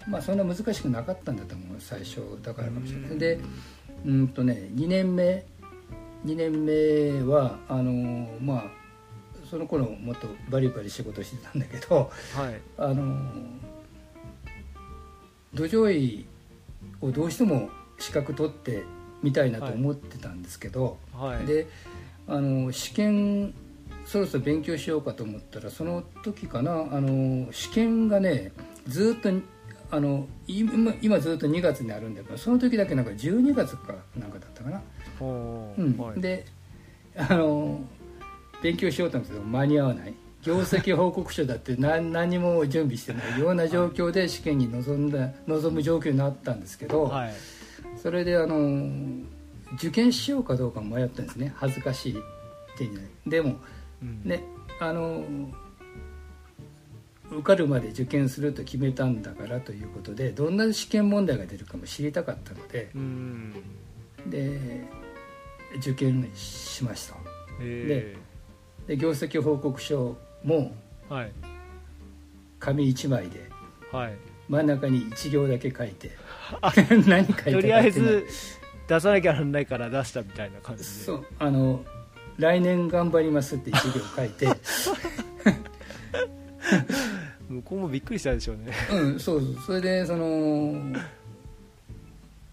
C: まあそんな難しくなかったんだと思う最初だからかもしれな
B: うん。
C: いでうんとね2年目2年目はあのーまあその頃もっとバリバリ仕事してたんだけど
B: はい。
C: あのー土壌医をどうしても資格取ってみたいなと思ってたんですけど、
B: はい。
C: であの試験そろそろ勉強しようかと思ったらその時かなあの試験がねずっとあの今今ずっと2月にあるんだけどその時だけなんか12月かなんかだったかな、うん。
B: はい。
C: であの勉強しようと思ったけど間に合わない。業績報告書だって 何何も準備してないような状況で試験に臨んだ臨む状況になったんですけど、
B: はい。
C: それであの受験しようかどうか迷ったんですね。恥ずかしいっていうんじゃないでも
B: うん。
C: ねあの受かるまで受験すると決めたんだからということでどんな試験問題が出るかも知りたかったので
B: うん。
C: で受験しました。
B: え
C: で業績報告書も紙1枚で
B: はい。
C: 真ん中に1行だけ書いて 何書いて
B: とりあえず出さなきゃなんないから出したみたいな感じで。
C: そうあの来年頑張りますって1行書いて
B: 向こうもびっくりしたでしょうね。
C: うんそうそう。それでその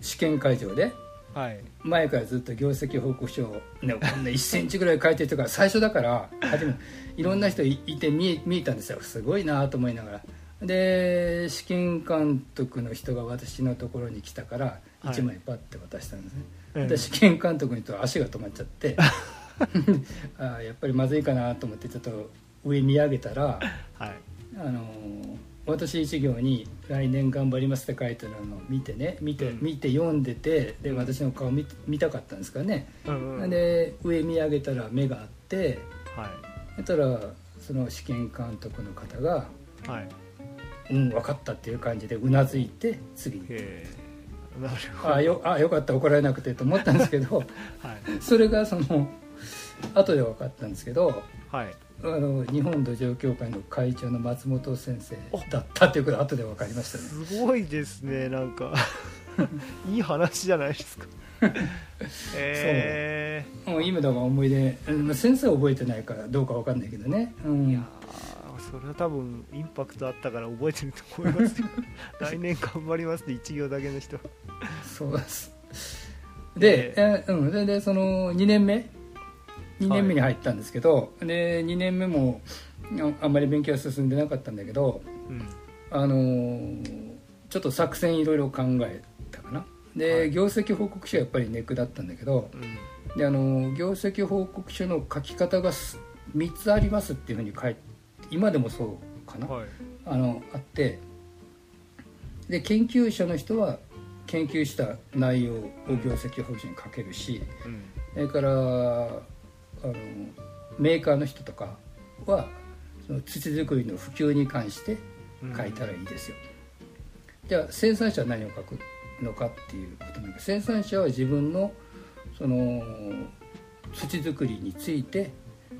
C: 試験会場で
B: はい。
C: 前からずっと業績報告書を、ね、こんな1センチぐらい書いてるとか最初だから初めいろんな人いいて見え見えたんですよ。すごいなと思いながら。で試験監督の人が私のところに来たから
B: はい。
C: 1枚パッて渡したんですね、
B: うん
C: で試験監督の人は足が止まっちゃって あーやっぱりまずいかなと思ってちょっと上見上げたら
B: はい。
C: あのー私一行に「来年頑張ります」って書いてあるのを見てね見て
B: うん。
C: 見て読んでてで私の顔見見たかったんですからね、
B: うんうん。
C: で上見上げたら目があって
B: は
C: そしたらその試験監督の方が
B: いはい「
C: うん分かった」っていう感じでうなずいて次。に
B: へえ。なる「ほど。
C: あよあよかった怒られなくて」と思ったんですけど
B: はい。
C: それがその後で分かったんですけど
B: はい
C: あの日本土壌協会の会長の松本先生だったっていうことが後で分かりましたね。
B: すごいですねなんか。いい話じゃないですか。え
C: もう今だから思い出先生は覚えてないからどうか分かんないけどね、うん。
B: ー、いやーそれは多分インパクトあったから覚えてると思いますよ。来年頑張りますって一行だけの人。
C: そうです。で、えうん、それでその2年目2年目に入ったんですけど、で2年目もああんまり勉強は進んでなかったんだけど
B: うん。
C: あのーちょっと作戦いろいろ考えたかな。で、
B: はい。
C: 業績報告書はやっぱりネックだったんだけど
B: うん。
C: であの業績報告書の書き方がす3つありますっていうふうに書いて今でもそうかな、
B: はい。
C: あのあってで研究者の人は研究した内容を業績報告書に書けるし
B: うん。
C: それからあのメーカーの人とかはその土作りの普及に関して書いたらいいですよ、じゃあ生産者は何を書くのかっていうことなんだけど生産者は自分のその土作りについて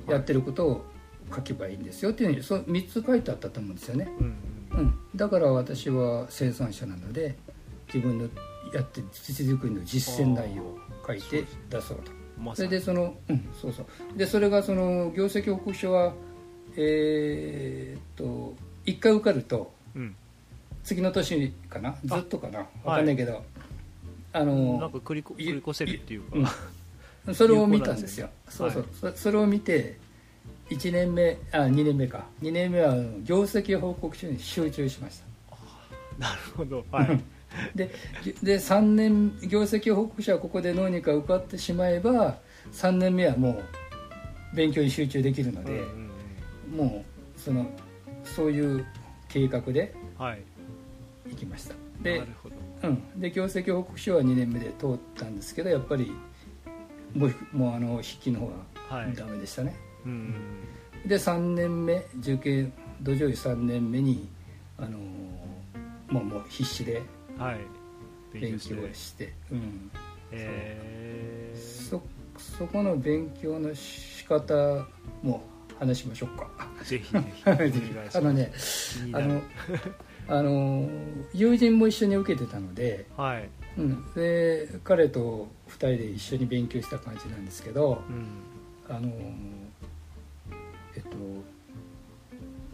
C: やってることを書けばいいんですよっていうふうにそう3つ書いてあったと思うんですよね、
B: うん。
C: うん、だから私は生産者なので自分のやってる土作りの実践内容を書いて出そうとそれでそのうん。そうそう。でそれがその業績報告書はえーっと1回受かると
B: うん。
C: 次の年かな？ずっとかな？分かんないけど、あの
B: なんか繰りこ繰り越せるっていうか、
C: うん。それを見たんですよ。そう
B: はい。
C: そう、そそれを見て1年目あ2年目か。2年目はあの業績報告書に集中しました。
B: なるほど。はい
C: でで3年業績報告書はここでどうにか受かってしまえば3年目はもう勉強に集中できるので、もうそのそういう計画で行きました。
B: な
C: で
B: るほど。
C: うん、で業績報告書は2年目で通ったんですけどやっぱりもうもうあの筆記の方が
B: はい。
C: ダメでしたね、
B: うんうん
C: で3年目受験土壌医3年目にあのーもうもう必死で
B: うんはい。
C: 勉強
B: して。
C: して、うん、
B: えー。
C: そそこの勉強の仕方も話しましょうか。
B: ぜひぜひ。
C: あのねあのあの友人も一緒に受けてたので,、
B: はい。
C: うん、で彼と2人で一緒に勉強した感じなんですけど
B: うん。
C: あのえっと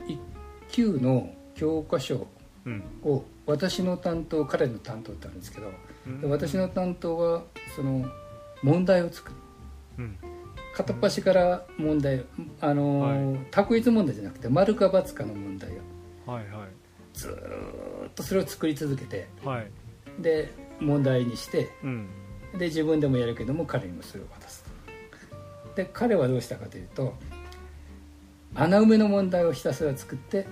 C: 1級の教科書
B: うん
C: を私の担当彼の担当ってあるんですけど
B: うん。
C: で私の担当はその問題を作る。
B: うん。
C: 片っ端から問題あの、択一問題じゃなくて丸か×かの問題を。
B: はい
C: ずーっとそれを作り続けて
B: はいはい。
C: で問題にして
B: うん。
C: で自分でもやるけども彼にもそれを渡すと。で彼はどうしたかというと穴埋めの問題をひたすら作って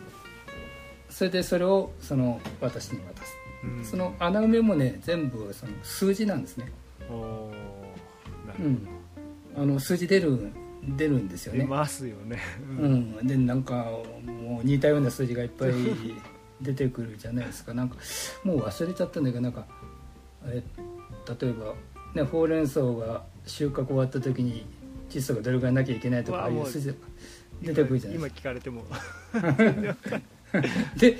C: それでそれをその私に渡す、
B: うん。
C: その穴埋めもね全部その数字なんですね、うん、あの数字出る出るんですよ
B: ど出
C: ね
B: ますよね。う
C: うん。ん、でなんかもう似たような数字がいっぱい 出てくるじゃないですか。なんかもう忘れちゃったんだけどなんかえ例えば、ね、ほうれん草が収穫終わった時に窒素がどれぐらいなきゃいけないとかああい
B: う
C: 数字が出てくるじゃない
B: 今
C: です
B: 聞かれても。
C: か で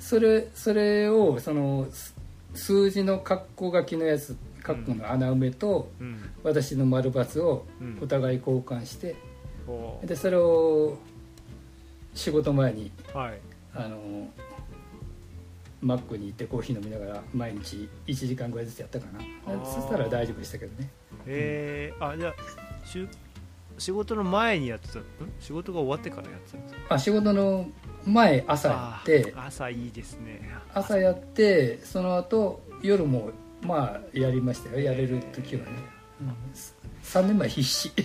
C: それそれをそのす数字の括弧書きのやつ括弧の穴埋めと
B: うん。
C: 私の丸×を
B: うん。
C: お互い交換して
B: おー
C: でそれを仕事前に
B: はい。
C: あのマックに行ってコーヒー飲みながら毎日1時間ぐらいずつやったかな。そしたら大丈夫でしたけどね。
B: えー、あじゃあしゅ仕事の前にやってたん？仕事が終わってからやってたんですか？
C: あ仕事の前朝やって。
B: 朝いいですね。
C: 朝やってその後夜もまあやりましたよ。やれる時はね、うん、3年前必死。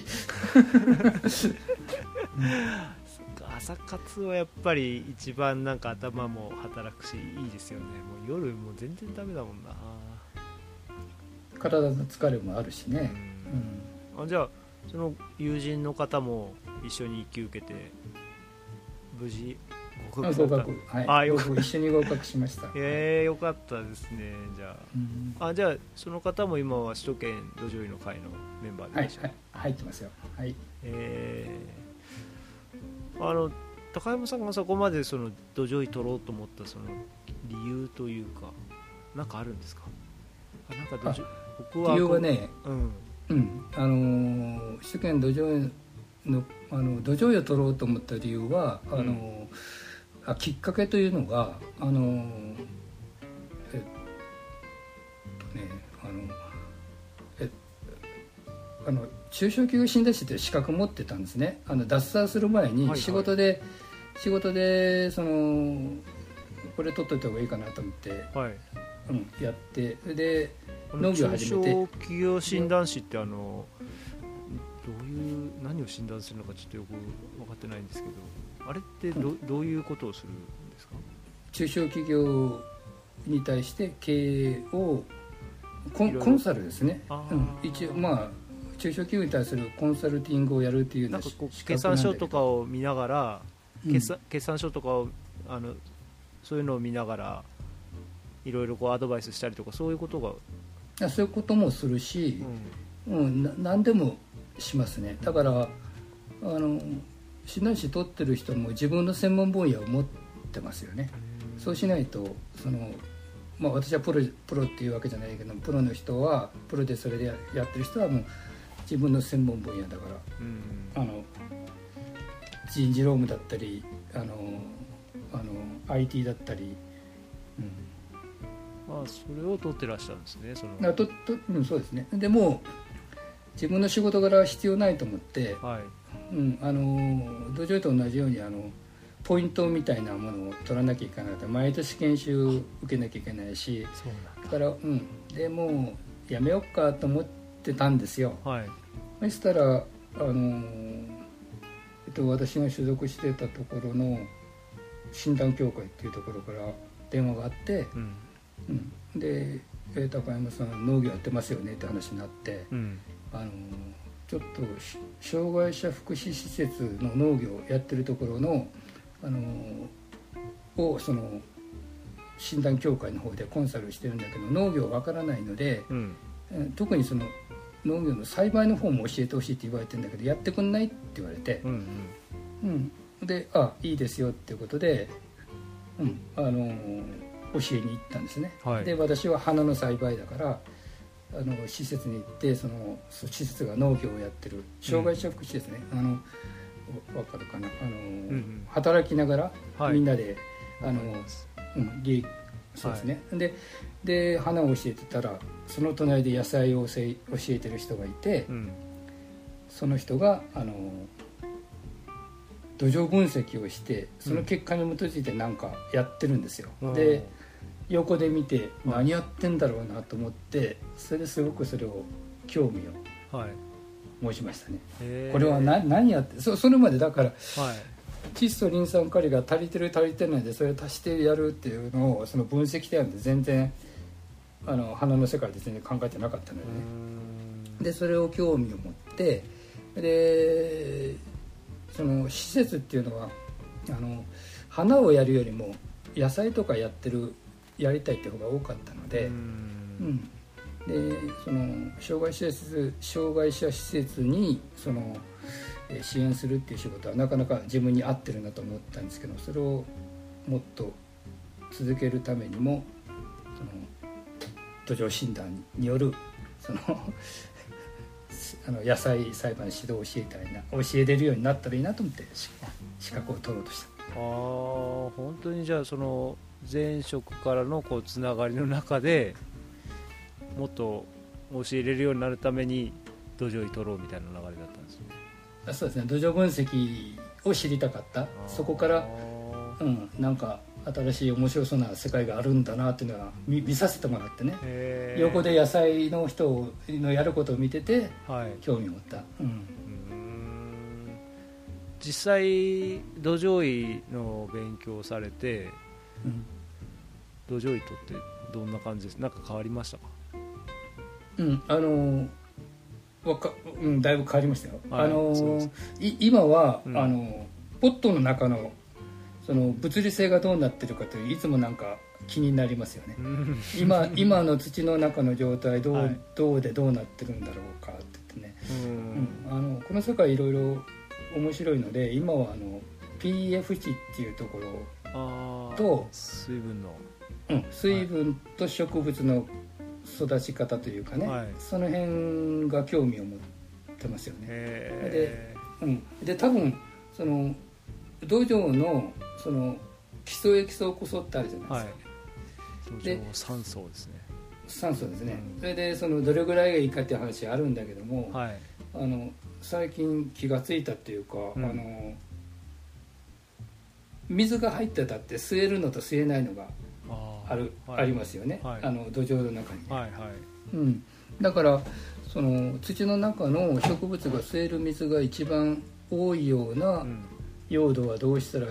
B: 朝活はやっぱり一番なんか頭も働くしいいですよね。もう夜もう全然ダメだもんな。
C: 体の疲れもあるしね、
B: うん。あじゃあその友人の方も一緒に一級受けて無事合
C: うん、あ合
B: 格。された
C: 格はい
B: あ
C: 僕一緒に合格しました、
B: えー、よかったですね。じゃ
C: うん。
B: ああじゃあその方も今は首都圏土壌医の会のメンバーで
C: はいい
B: らっしゃる、
C: はい入ってますよ。はい。
B: えーあの高山さんがそこまでその土壌医取ろうと思ったその理由というかなんかあるんですか？あなんか土壌僕は
C: 理由はね
B: うん
C: うん、あのー首都圏土壌のあの土壌を取ろうと思った理由はあのーあきっかけというのがあのーえっとねあのえあの中小企業診断士という資格持ってたんですね。あの脱サラする前に
B: はいはい。
C: 仕事で、仕事でそのこれ取っといた方がいいかなと思って、
B: はい。
C: うん、やってそれで農業始めて。
B: 中小企業診断士ってあのどういう何を診断するのかちょっとよく分かってないんですけどあれってど,、どういうことをするんですか？
C: 中小企業に対して経営をコンコンサルですね、うん、一応まあ中小企業に対するコンサルティングをやるっていうなん
B: なかこう
C: 資
B: 決算書とかを見ながら、
C: うん。
B: 決算決算書とかをあのそういうのを見ながらいろいろこうアドバイスしたりとかそういうことが、
C: そういうこともする
B: う
C: し、
B: ん。
C: うんな何でもしますね。だからあの診断士取ってる人も自分の専門分野を持ってますよね。そうしないとその、まあ、私はプロプロっていうわけじゃないけどプロの人はプロでそれでややってる人はもう自分の専門分野だから。
B: うん。
C: あの人事労務だったりあのあの IT だったり、うん。
B: まあ、それを取ってらっしゃるんですねその。
C: あととうん、そうですね。でも自分の仕事柄は必要ないと思って、
B: はい。
C: うん、あの土壌と同じようにあのポイントみたいなものを取らなきゃいけないと毎年研修受けなきゃいけないしだ。から、うん、でもうやめようかと思ってたんですよ。
B: だはい。
C: そしたらあのと私が所属してたところの診断協会っていうところから電話があって、
B: うん
C: うん、でえー高山さん農業やってますよねって話になって、
B: うん。
C: あのちょっとし障害者福祉施設の農業をやってるところのあのをその診断協会の方でコンサルしてるんだけど農業わからないので、
B: うん。
C: えー特にその農業の栽培の方も教えてほしいって言われてるんだけどやってくんないって言われて。
B: う、ん
C: うん、で「あいいですよ」っていうことで、うん、あの教えに行ったんですね、
B: はい。
C: で私は花の栽培だからあの施設に行ってそのそ施設が農業をやってる障害者福祉ですね、あのわかるかな。あの、
B: ん
C: 働きながら、
B: はい。
C: みんなであの、うん、利益そうですね、でで花を教えてたらその隣で野菜を教え教えてる人がいて、
B: うん。
C: その人があの土壌分析をしてその結果に基づいて何かやってるんですよ、
B: うん。
C: で横で見て何やってんだろうなと思ってそれですごくそれを興味を
B: はい。
C: 持ちましたね。
B: へー。
C: これは何何やってそそれまでだから
B: はい。
C: 窒素リン酸カリが足りてる足りてないでそれを足してやるっていうのをその分析してあるんで全然あの花の世界で全然考えてなかったので
B: う
C: ね、
B: ん。
C: でそれを興味を持ってでその施設っていうのはあの花をやるよりも野菜とかやってるやりたいって方が多かったので、
B: う
C: うんんでその障害施設障害者施設にそのえー支援するっていう仕事はなかなか自分に合ってるなと思ったんですけどそれをもっと続けるためにもその土壌診断によるその あの野菜栽培の指導を教えたいな教えれるようになったらいいなと思ってし資格を取ろうとした。
B: ああ本当にじゃあその前職からのこうつながりの中でもっと教えれるようになるために土壌に取ろうみたいな流れだったんですね。
C: あそうですね。土壌分析を知りたかった。そこから
B: あ
C: うん、なんか新しい面白そうな世界があるんだなっていうのは見見させてもらってね。横で野菜の人のやることを見てて
B: はい。
C: 興味を持った、うん。
B: 実際土壌医の勉強をされて
C: うん。
B: 土壌医とってどんな感じです？なんか変わりましたか？
C: うん、あのわか、うん、だいぶ変わりましたよ、
B: はい
C: あのい今は、
B: うん。
C: あのポットの中のその物理性がどうなってるかといういつもなんか気になりますよね。
B: うん。
C: 今 今の土の中の状態どう,、
B: はい。
C: どうでどうなってるんだろうかって言ってね。
B: うん。
C: うん、あのこの世界いろいろ面白いので今はあの PF 値っていうところ、と
B: 水分の。
C: うん、水分と植物の育ち方というかね、
B: はい。
C: その辺が興味を持ってますよね。
B: へ
C: うん、で多分その土壌のその基礎エキソコ素ってあるじゃない
B: はい
C: ですか、
B: 土
C: で
B: 壌酸素ですね。
C: 酸素ですね、
B: うん。
C: それでそのどれぐらいがいいかっていう話あるんだけども、
B: はい。
C: あの最近気がついたっていうか、
B: うん。
C: あの水が入ってたって吸えるのと吸えないのが
B: あー
C: ある、
B: はい。
C: ありますよね、
B: はい。
C: あの土壌の中にね、
B: はいはい。
C: うん、だからその土の中の植物が吸える水が一番多いような
B: うん。
C: 用土はどうしたら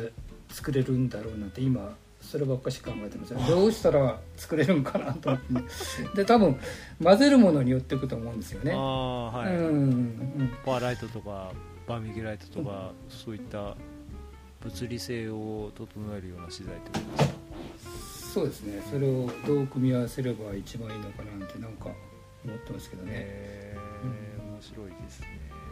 C: 作れるんだろうなんて今そればっかし考えてますよ。どうしたら作れるんかなと思ってね。で多分混ぜるものによっていくと思うんですよね、
B: ああはい、
C: うんうん
B: パーライトとかバーミキュライトとか、そういった物理性を整えるような資材ってことですか？
C: そうですね。それをどう組み合わせれば一番いいのかなってなんか思ってますけどね、
B: へえ
C: うん
B: 面白いですね、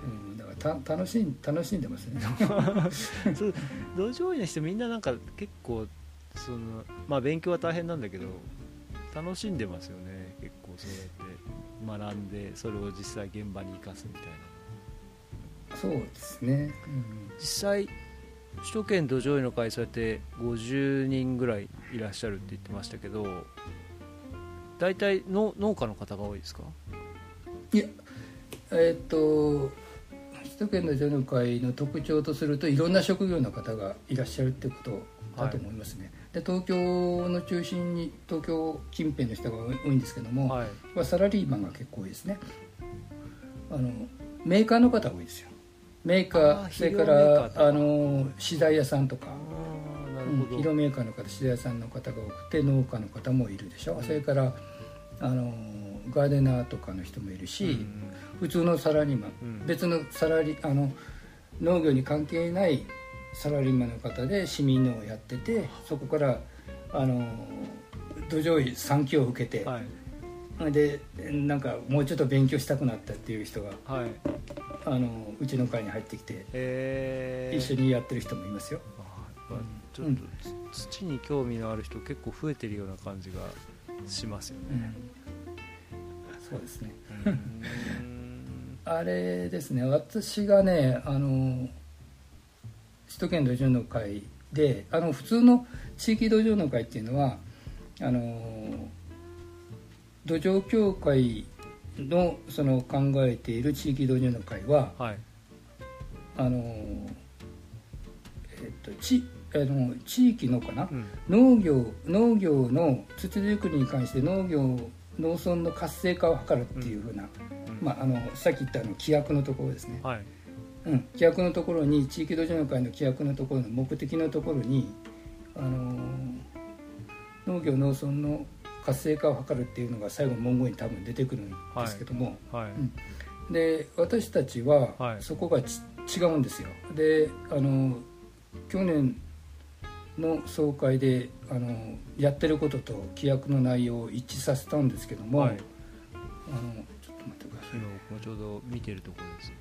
C: うん、だからた楽しん楽しんでますね。
B: そう土壌医の人みんななんか結構そのまあ勉強は大変なんだけど楽しんでますよね。結構そうやって学んでそれを実際現場に生かすみたいな
C: そうですね、
B: 実際首都圏土壌医の会そうやって50人ぐらいいらっしゃるって言ってましたけど大体の農家の方が多いですか？
C: うん、いやえーっと首都圏の女の会の特徴とするといろんな職業の方がいらっしゃるってことだと思いますね、で東京の中心に東京近辺の人が多いんですけども、
B: はい。
C: まあサラリーマンが結構多いですね。あのメーカーの方が多いですよメーカ
B: あー
C: ーそれか
B: ら
C: あの資材屋さんとか。うん
B: ほど、
C: 肥料メーカーの方資材屋さんの方が多くて農家の方もいるでしょ、それからあのガーデナーとかの人もいるし、
B: うん
C: 普通のサラリーマン、
B: うん。
C: 別のサラリあの農業に関係ないサラリーマンの方で市民農をやっててそこからあの土壌医3級を受けて、
B: はい
C: でなんかもうちょっと勉強したくなったっていう人が
B: はい。
C: あのうちの会に入ってきて、
B: えー、
C: 一緒にやってる人もいますよ、
B: あやっぱちょっとつ土に興味のある人結構増えてるような感じがしますよね、
C: そうですね。
B: うん。
C: あれですね。私がねあの首都圏土壌の会であの普通の地域土壌の会っていうのはあの土壌協会のその考えている地域土壌の会は
B: はい。
C: あの、えっと、ちあの地域のかな？
B: うん。
C: 農業農業の土作りに関して農業農村の活性化を図るっていうふうな、
B: うん。
C: まあ、あのさっき言ったあの規約のところですね、
B: はい。
C: うん、規約のところに地域土壌の会の規約のところの目的のところに、あのー農業農村の活性化を図るっていうのが最後の文言に多分出てくるんですけども、
B: はい、
C: うん。で私たちは
B: はい。
C: そこがち、違うんですよ。であの去年の総会であのやってることと規約の内容を一致させたんですけども、
B: はい。
C: あのちょっと待ってください。
B: 今ちょうど見てるところです。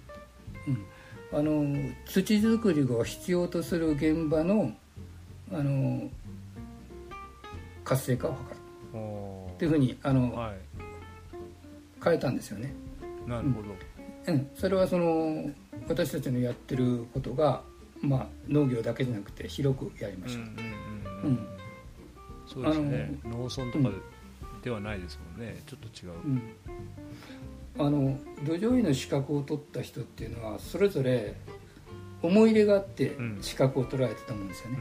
C: うん、あの土作りが必要とする現場のあの活性化を図っていうふうにあの、
B: は
C: 変えたんですよね、
B: いなるほど、
C: うん、それはその私たちのやってることが、まあ、農業だけじゃなくて広くやりましょう、
B: うんそうですね。農村とかではないですもんね、ちょっと違う、
C: うん。あの土壌医の資格を取った人っていうのはそれぞれ思い入れがあって
B: うん。
C: 資格を取られてたもんですよね、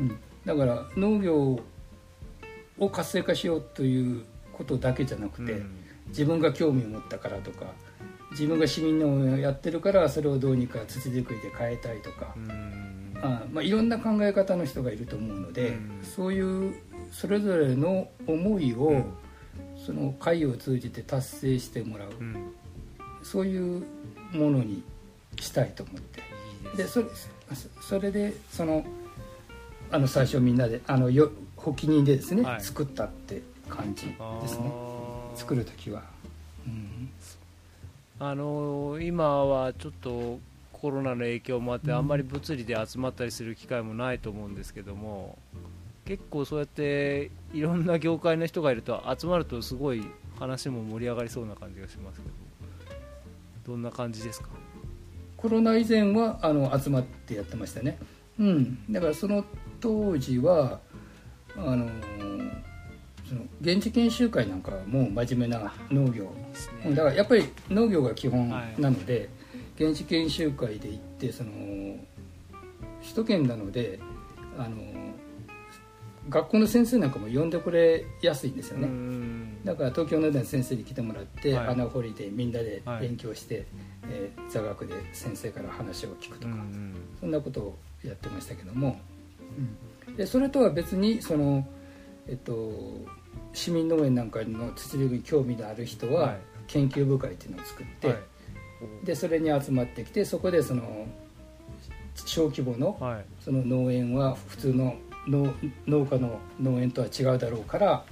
B: うん。
C: うん、だから農業を活性化しようということだけじゃなくて、
B: うん。
C: 自分が興味を持ったからとか自分が市民農をやってるからそれをどうにか土作りで変えたいとか、
B: うん。
C: あまあ、いろんな考え方の人がいると思うので、
B: うん。
C: そういうそれぞれの思いを、
B: うん。
C: その会を通じて達成してもらう、
B: うん。
C: そういうものにしたいと思って。
B: いいで
C: それそそれでそのあの最初みんなであのよ発起人でですね、
B: はい。
C: 作ったって感じですね。作る時は、うん。
B: あの今はちょっとコロナの影響もあって、
C: うん。
B: あんまり物理で集まったりする機会もないと思うんですけども結構そうやっていろんな業界の人がいると集まるとすごい話も盛り上がりそうな感じがしますけどどんな感じですか？
C: コロナ以前はあの集まってやってましたね。うん。だからその当時はあのその現地研修会なんかはもう真面目な農業
B: です
C: うんだからやっぱり農業が基本
B: はい
C: なので、現地研修会で行ってその首都圏なのであの学校の先生なんかも呼んでくれやすいんですよね、
B: うん。
C: だから東京農大の先生に来てもらって、
B: はい。
C: 穴掘りでみんなで
B: はい。
C: 勉強して、えー座学で先生から話を聞くとか、
B: うん。
C: そんなことをやってましたけども、うんでそれとは別にその、えっと、市民農園なんかの土作りに興味のある人は、
B: はい。
C: 研究部会っていうのを作って、
B: はい。
C: でそれに集まってきてそこでその小規模の
B: はい。
C: その農園は普通の農農家の農園とは違うだろうから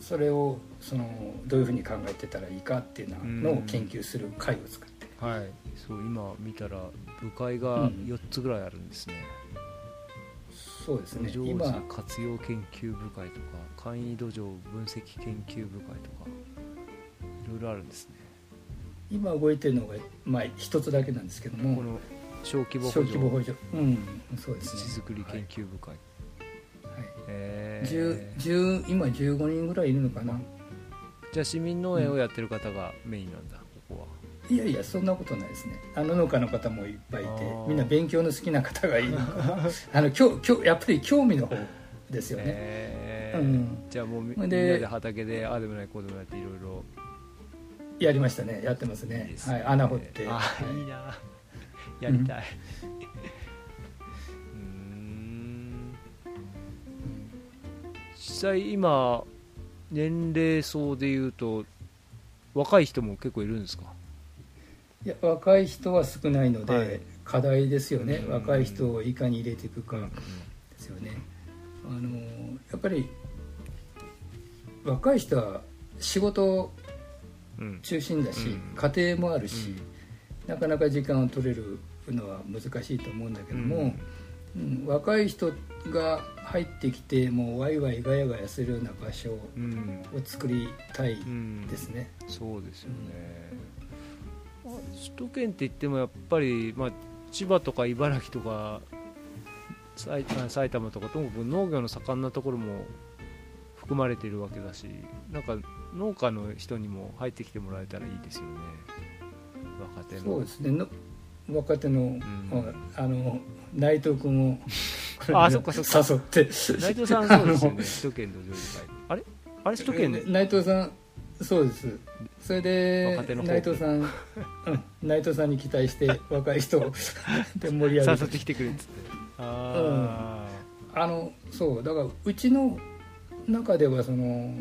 C: それをそのどういうふうに考えてたらいいかっていうのを研究する会を作って、
B: はい。そう今見たら部会が
C: うん。
B: 4つぐらいあるんですね、
C: そうですね。今。
B: 地活用研究部会とか簡易土壌分析研究部会とかいろいろあるんですね。
C: 今動いてるのがまあ一つだけなんですけども。
B: この小規模
C: 小
B: 補助。
C: 規模補助。うんそうですね。
B: 土作り研究部会、
C: はい。
B: えー。
C: 10 10今15人ぐらいいるのかな。
B: じゃあ市民農園をやってる方がメインなんだ、ここ
C: いやいやそんなことないですね。あの農家の方もいっぱいいてみんな勉強の好きな方がいるのかな。あのきょきょやっぱり興味の方です
B: は
C: よね、
B: えー。
C: うん。
B: じゃあもうみみん
C: で
B: なで畑でああでもないこうでもないっていろいろ。
C: やりましたね。やってます
B: いい
C: ね
B: ね。
C: はい、穴掘って。
B: あ
C: はい。
B: いいな。やりたい、うん。実際今年齢層でいうと若い人も結構いるんですか？
C: いや若い人は少ないので、
B: はい。
C: 課題ですよね、
B: うん。
C: 若い人をいかに入れていくかですよね。あのやっぱり若い人は仕事
B: うん。
C: 中心だし、
B: うん。
C: 家庭もあるし、なかなか時間を取れるのは難しいと思うんだけども、うん。若い人が入ってきてもうワイワイガヤガヤするような場所を
B: うん。
C: 作りたい
B: うん
C: ですね。
B: そうですよね、まあ首都圏って言ってもやっぱり、まあ、千葉とか茨城とか埼玉とかともかく農業の盛んなところも含まれているわけだしなんか農家の人にも入ってきてもらえたらいいですよね。若手の。
C: そうですね。の若手の,、
B: ん。
C: あの内藤君を
B: あそっかそっか。
C: 誘って。
B: 内藤さんそうですよね。首都圏土壌理会。あれ？あれ首都圏？で
C: 内藤さんそうです。それで内藤さん、うん、内藤さんに期待して 若い人をで盛り上げて。
B: 誘ってきてくれっつって。あ
C: あのそうだからうちの中ではその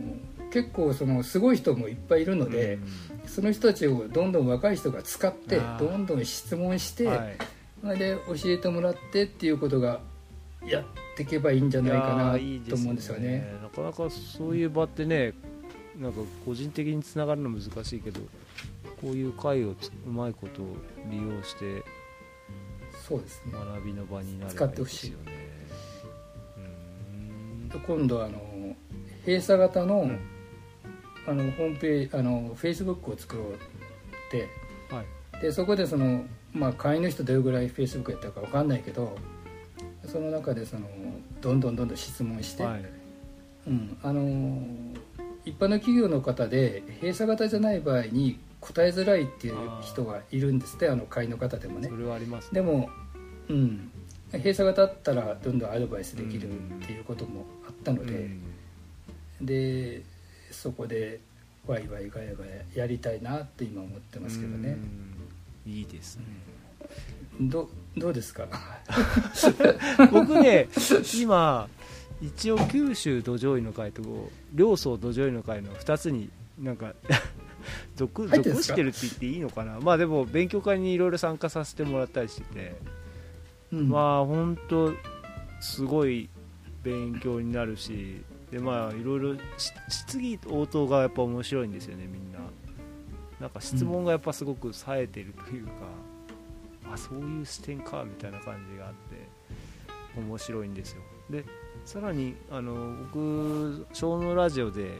C: 結構そのすごい人もいっぱいいる
B: あ、
C: ので、その人たちをどんどん若い人が使ってどんどん質問して、
B: はい。
C: それで教えてもらってっていうことがやっていけばいいんじゃないかなと思うんですよね。
B: なかなかそういう場ってねなんか個人的につながるの難しいけどこういう会をつうまいことを利用して
C: そうですね。
B: 学びの場になれ
C: 使
B: ばいい
C: ってほしい。
B: ですよねうーん
C: 今度あの閉鎖型の,、
B: うん。
C: あのホームページあのフェイスブックを作ろうって。
B: はい。
C: でそこでその、まあ、会員の人どれぐらいフェイスブックやったか分かんないけどその中でそのどんどんどんどん質問して、
B: はい。
C: うん、あの一般の企業の方で閉鎖型じゃない場合に答えづらいっていう人がいるんですってあの会員の方でもね。
B: それはありますね。
C: でも、うん、閉鎖型だったらどんどんアドバイスできるっていうこともあったので、
B: うん。
C: でそこでワイワイガヤガヤやりたいなって今思ってますけどね、
B: うん。いいですね。
C: どどうですか？
B: 僕ね今一応九州土壌医の会と両層土壌医の会の2つになんか 属属してるって言っていいのかな？まあでも勉強会にいろいろ参加させてもらったりしてて、
C: うん。
B: まあ本当すごい勉強になるしでまあいろいろし質疑応答がやっぱ面白いんですよねみんな。なんか質問がやっぱすごく冴えてるというか、あそういう視点かみたいな感じがあって面白いんですよ。でさらにあの僕小のラジオで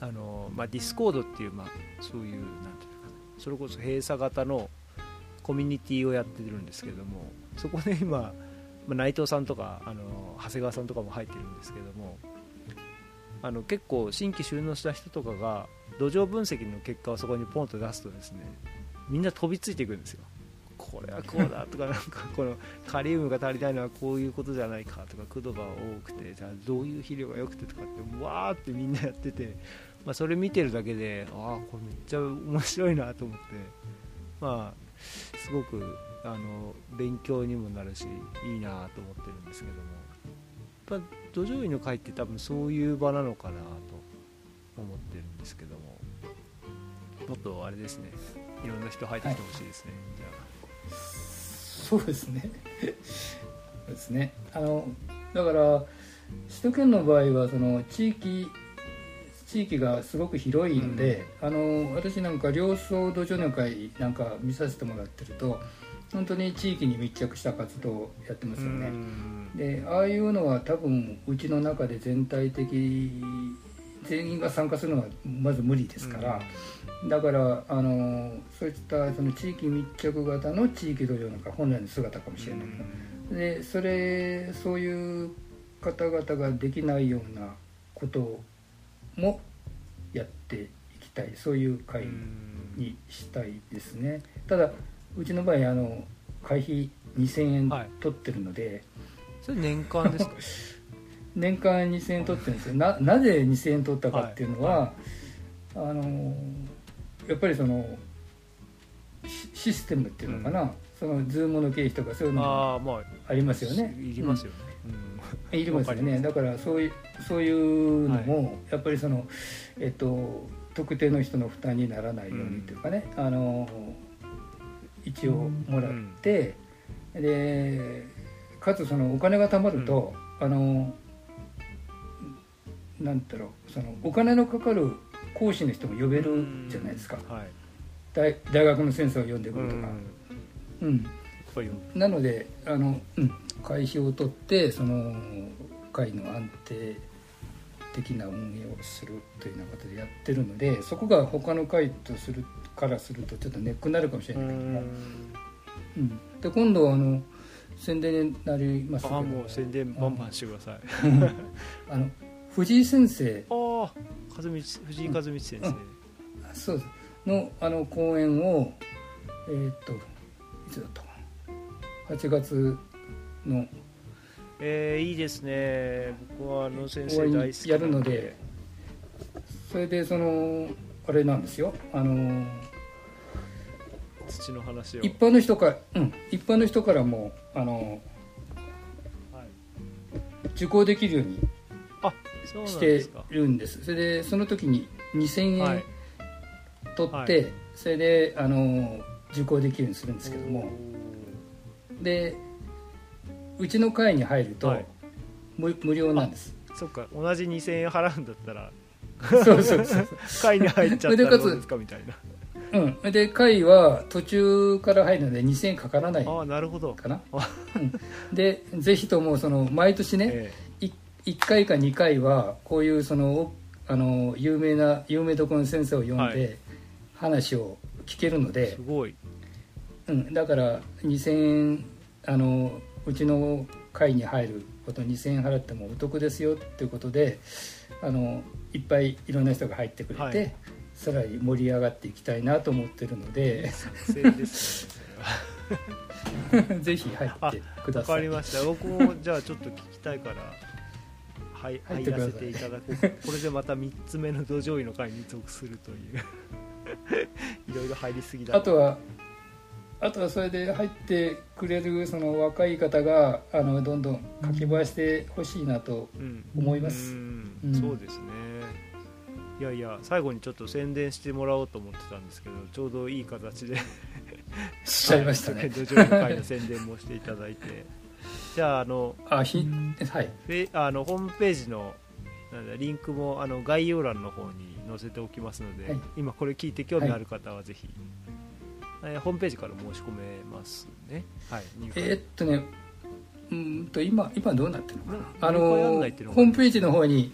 B: あの、まあ、ディスコードっていう、まあ、そういうなんていうかな。それこそ閉鎖型のコミュニティをやってるんですけどもそこで 今、まあ、内藤さんとかあの長谷川さんとかも入ってるんですけどもあの結構新規収納した人とかが土壌分析の結果をそこにポンと出すとですねみんな飛びついていくんですよ。これはこうだとか なんかこのカリウムが足りないのはこういうことじゃないかとか駆度が多くてじゃあどういう肥料が良くてとかってわーってみんなやってて、まあ、それ見てるだけでああこれめっちゃ面白いなと思ってまあすごくあの勉強にもなるしいいなと思ってるんですけども。やっぱ土壌医の会って多分そういう場なのかなと思ってるんですけども。もっとあれですね。いろんな人入ってきてほしいですね、じゃ
C: そうですね。ですね。あのだから首都圏の場合はその地域地域がすごく広いので、あの私なんか両層土壌の会なんか見させてもらってると本当に地域に密着した活動をやってます
B: あ
C: よね。
B: うん。
C: でああいうのは多分うちの中で全体的全員が参加するのはまず無理ですから、だからあのそういったその地域密着型の地域土壌なんか本来の姿かもしれないけど、でそれそういう方々ができないようなこともやっていきたい。そういう会にしたいですね。ただうちの場合あの会費2000円
B: はい。
C: 取ってるので、
B: それ年間ですか？
C: 年間2000円取ってるんですよ。ななぜ2000円取ったかっていうのは、あのやっぱりそのシシステムっていうのかな、そのズームの経費とかそういうのも
B: あ
C: りますよね。
B: いりますよね、
C: いりますよね。だからそういうそういうのも、やっぱりそのえっと特定の人の負担にならないようにというかね、あの一応もらって、でかつそのお金が貯まると、あのなんだろうそのお金のかかる講師の人も呼べるじゃないですか、
B: はい。
C: 大大学の先生を呼んでく
B: うん。
C: るとか、うんなのであの、うん、会費を取ってその会の安定的な運営をするというような形でやってるのでそこが他の会とするからするとちょっとネックになるかもしれ
B: う
C: ないけども、
B: ん。
C: うん、で今度あの宣伝になりますけど
B: ああもう宣伝バンバンしてください。
C: あの藤井先生
B: ああ和道藤井和道先生、
C: そうです。のあの講演をえーっといつだったかな？8月の。
B: えー、いいですね。僕はあの先生大好き
C: やるのでそれでそのあれなんですよ。あの
B: 土の話を。
C: 一般の人から、うん、一般の人からもあの
B: はい。
C: 受講できるようにしてるんです。それでその時に2000円
B: はい。
C: 取って、
B: は
C: それであの受講できるようにするんですけども。でうちの会に入ると、
B: はい。
C: 無無料なんです。
B: そっか。同じ2000円払うんだったら。
C: そうそうそう
B: 会に入っちゃったらどうですかみたいな。
C: うん。で会は途中から入るので2000円かからない
B: ああなるほど。
C: かな
B: あ、
C: うん。でぜひともその毎年ね、
B: え
C: い1回か2回はこういうそのおあの有名な有名どころの先生を呼ん
B: はい。
C: で話を聞けるの
B: え
C: で、
B: すごい。
C: うん、だから2000円あのうちの会に入ること2000円払ってもお得ですよっていうことであのいっぱいいろんな人が入ってくれて、
B: はい。
C: さらに盛り上がっていきたいなと思ってるので ぜひ入ってくだ
B: わ
C: さい。
B: かりました。僕もじゃあちょっと聞きたいからはい入らせていただこうこれでまた3つ目の土壌医の会に属するという。いろいろ入りすぎだ
C: あとはあとはそれで入ってくれるその若い方があのどんどん書き回してほしいなと
B: うん。
C: 思います。
B: うん。
C: うん。
B: そうですね。いやいや最後にちょっと宣伝してもらおうと思ってたんですけどちょうどいい形で。
C: しちゃいましたね。
B: 土壌医の会の宣伝もしていただいてじゃああの
C: あひはい。
B: あのホームページのなんだリンクもあの概要欄の方に載せておきますので、
C: はい。
B: 今これ聞いて興味ある方はぜひ、えーホームページから申し込めますね。はい。
C: えーっとねうーんと今今どうなってるのかな？
B: な
C: あのホームページの方に、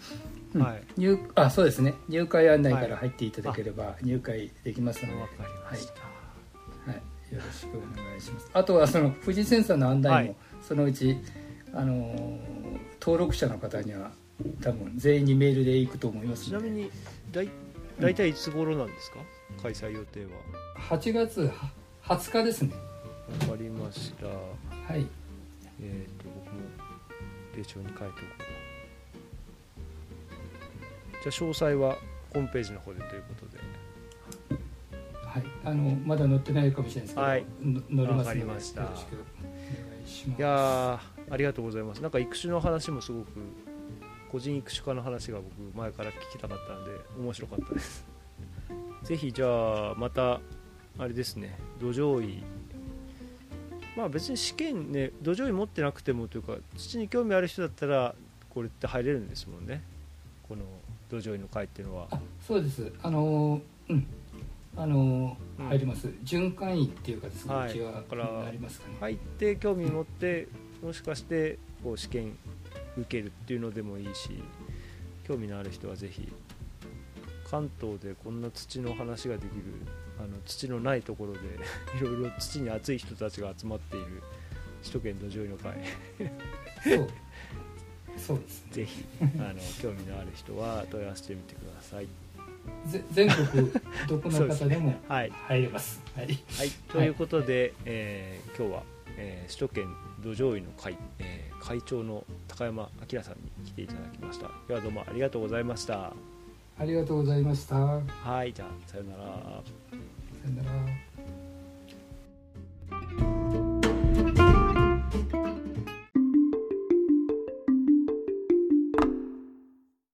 C: うん
B: はい。
C: 入あそうですね。入会案内から入っていただければ入会できますので、
B: わかりました、
C: はい、よろしくお願いします。あとはその富士センサーの案内も、
B: はい
C: そのうちあのー登録者の方には多分全員にメールで行くと思います
B: ちなみにだい大体いつ頃なんですか、開催予定は。
C: 8月は20日ですね。
B: わかりました。
C: はい。
B: えっ、と僕も手帳に書いておこう。じゃあ詳細はホームページの方でということで。
C: はい。あのまだ載ってないかもしれないですけど、
B: はい。
C: の載りますので
B: わかりました。
C: よろしくします。
B: いやーありがとうございます。なんか育種の話もすごく個人育種家の話が僕前から聞きたかったので面白かったです。ぜひじゃあまたあれですね土壌医まあ別に試験ね土壌医持ってなくてもというか土に興味ある人だったらこれって入れるんですもんね。この土壌医の会っていうのは。
C: あそうです。あのーうんあの入ります。循環医っていうかですね、
B: はいう
C: ちは
B: だから入って興味持ってもしかしてこう試験受けるっていうのでもいいし興味のある人はぜひ関東でこんな土の話ができるあの土のないところで いろいろ土に熱い人たちが集まっている首都圏土壌医の会。
C: そう。そうですね。
B: ぜひあの興味のある人は問い合わせてみてください。
C: 全国どこの方でも 入れます。すね、はい、
B: はい、ということで、はい、えー、今日は、えー、首都圏土壌医の会、えー、会長の高山明さんに来ていただきました。今日はどうもありがとうございました。
C: ありがとうございました。
B: はい、じゃあさよなら。
C: さよなら。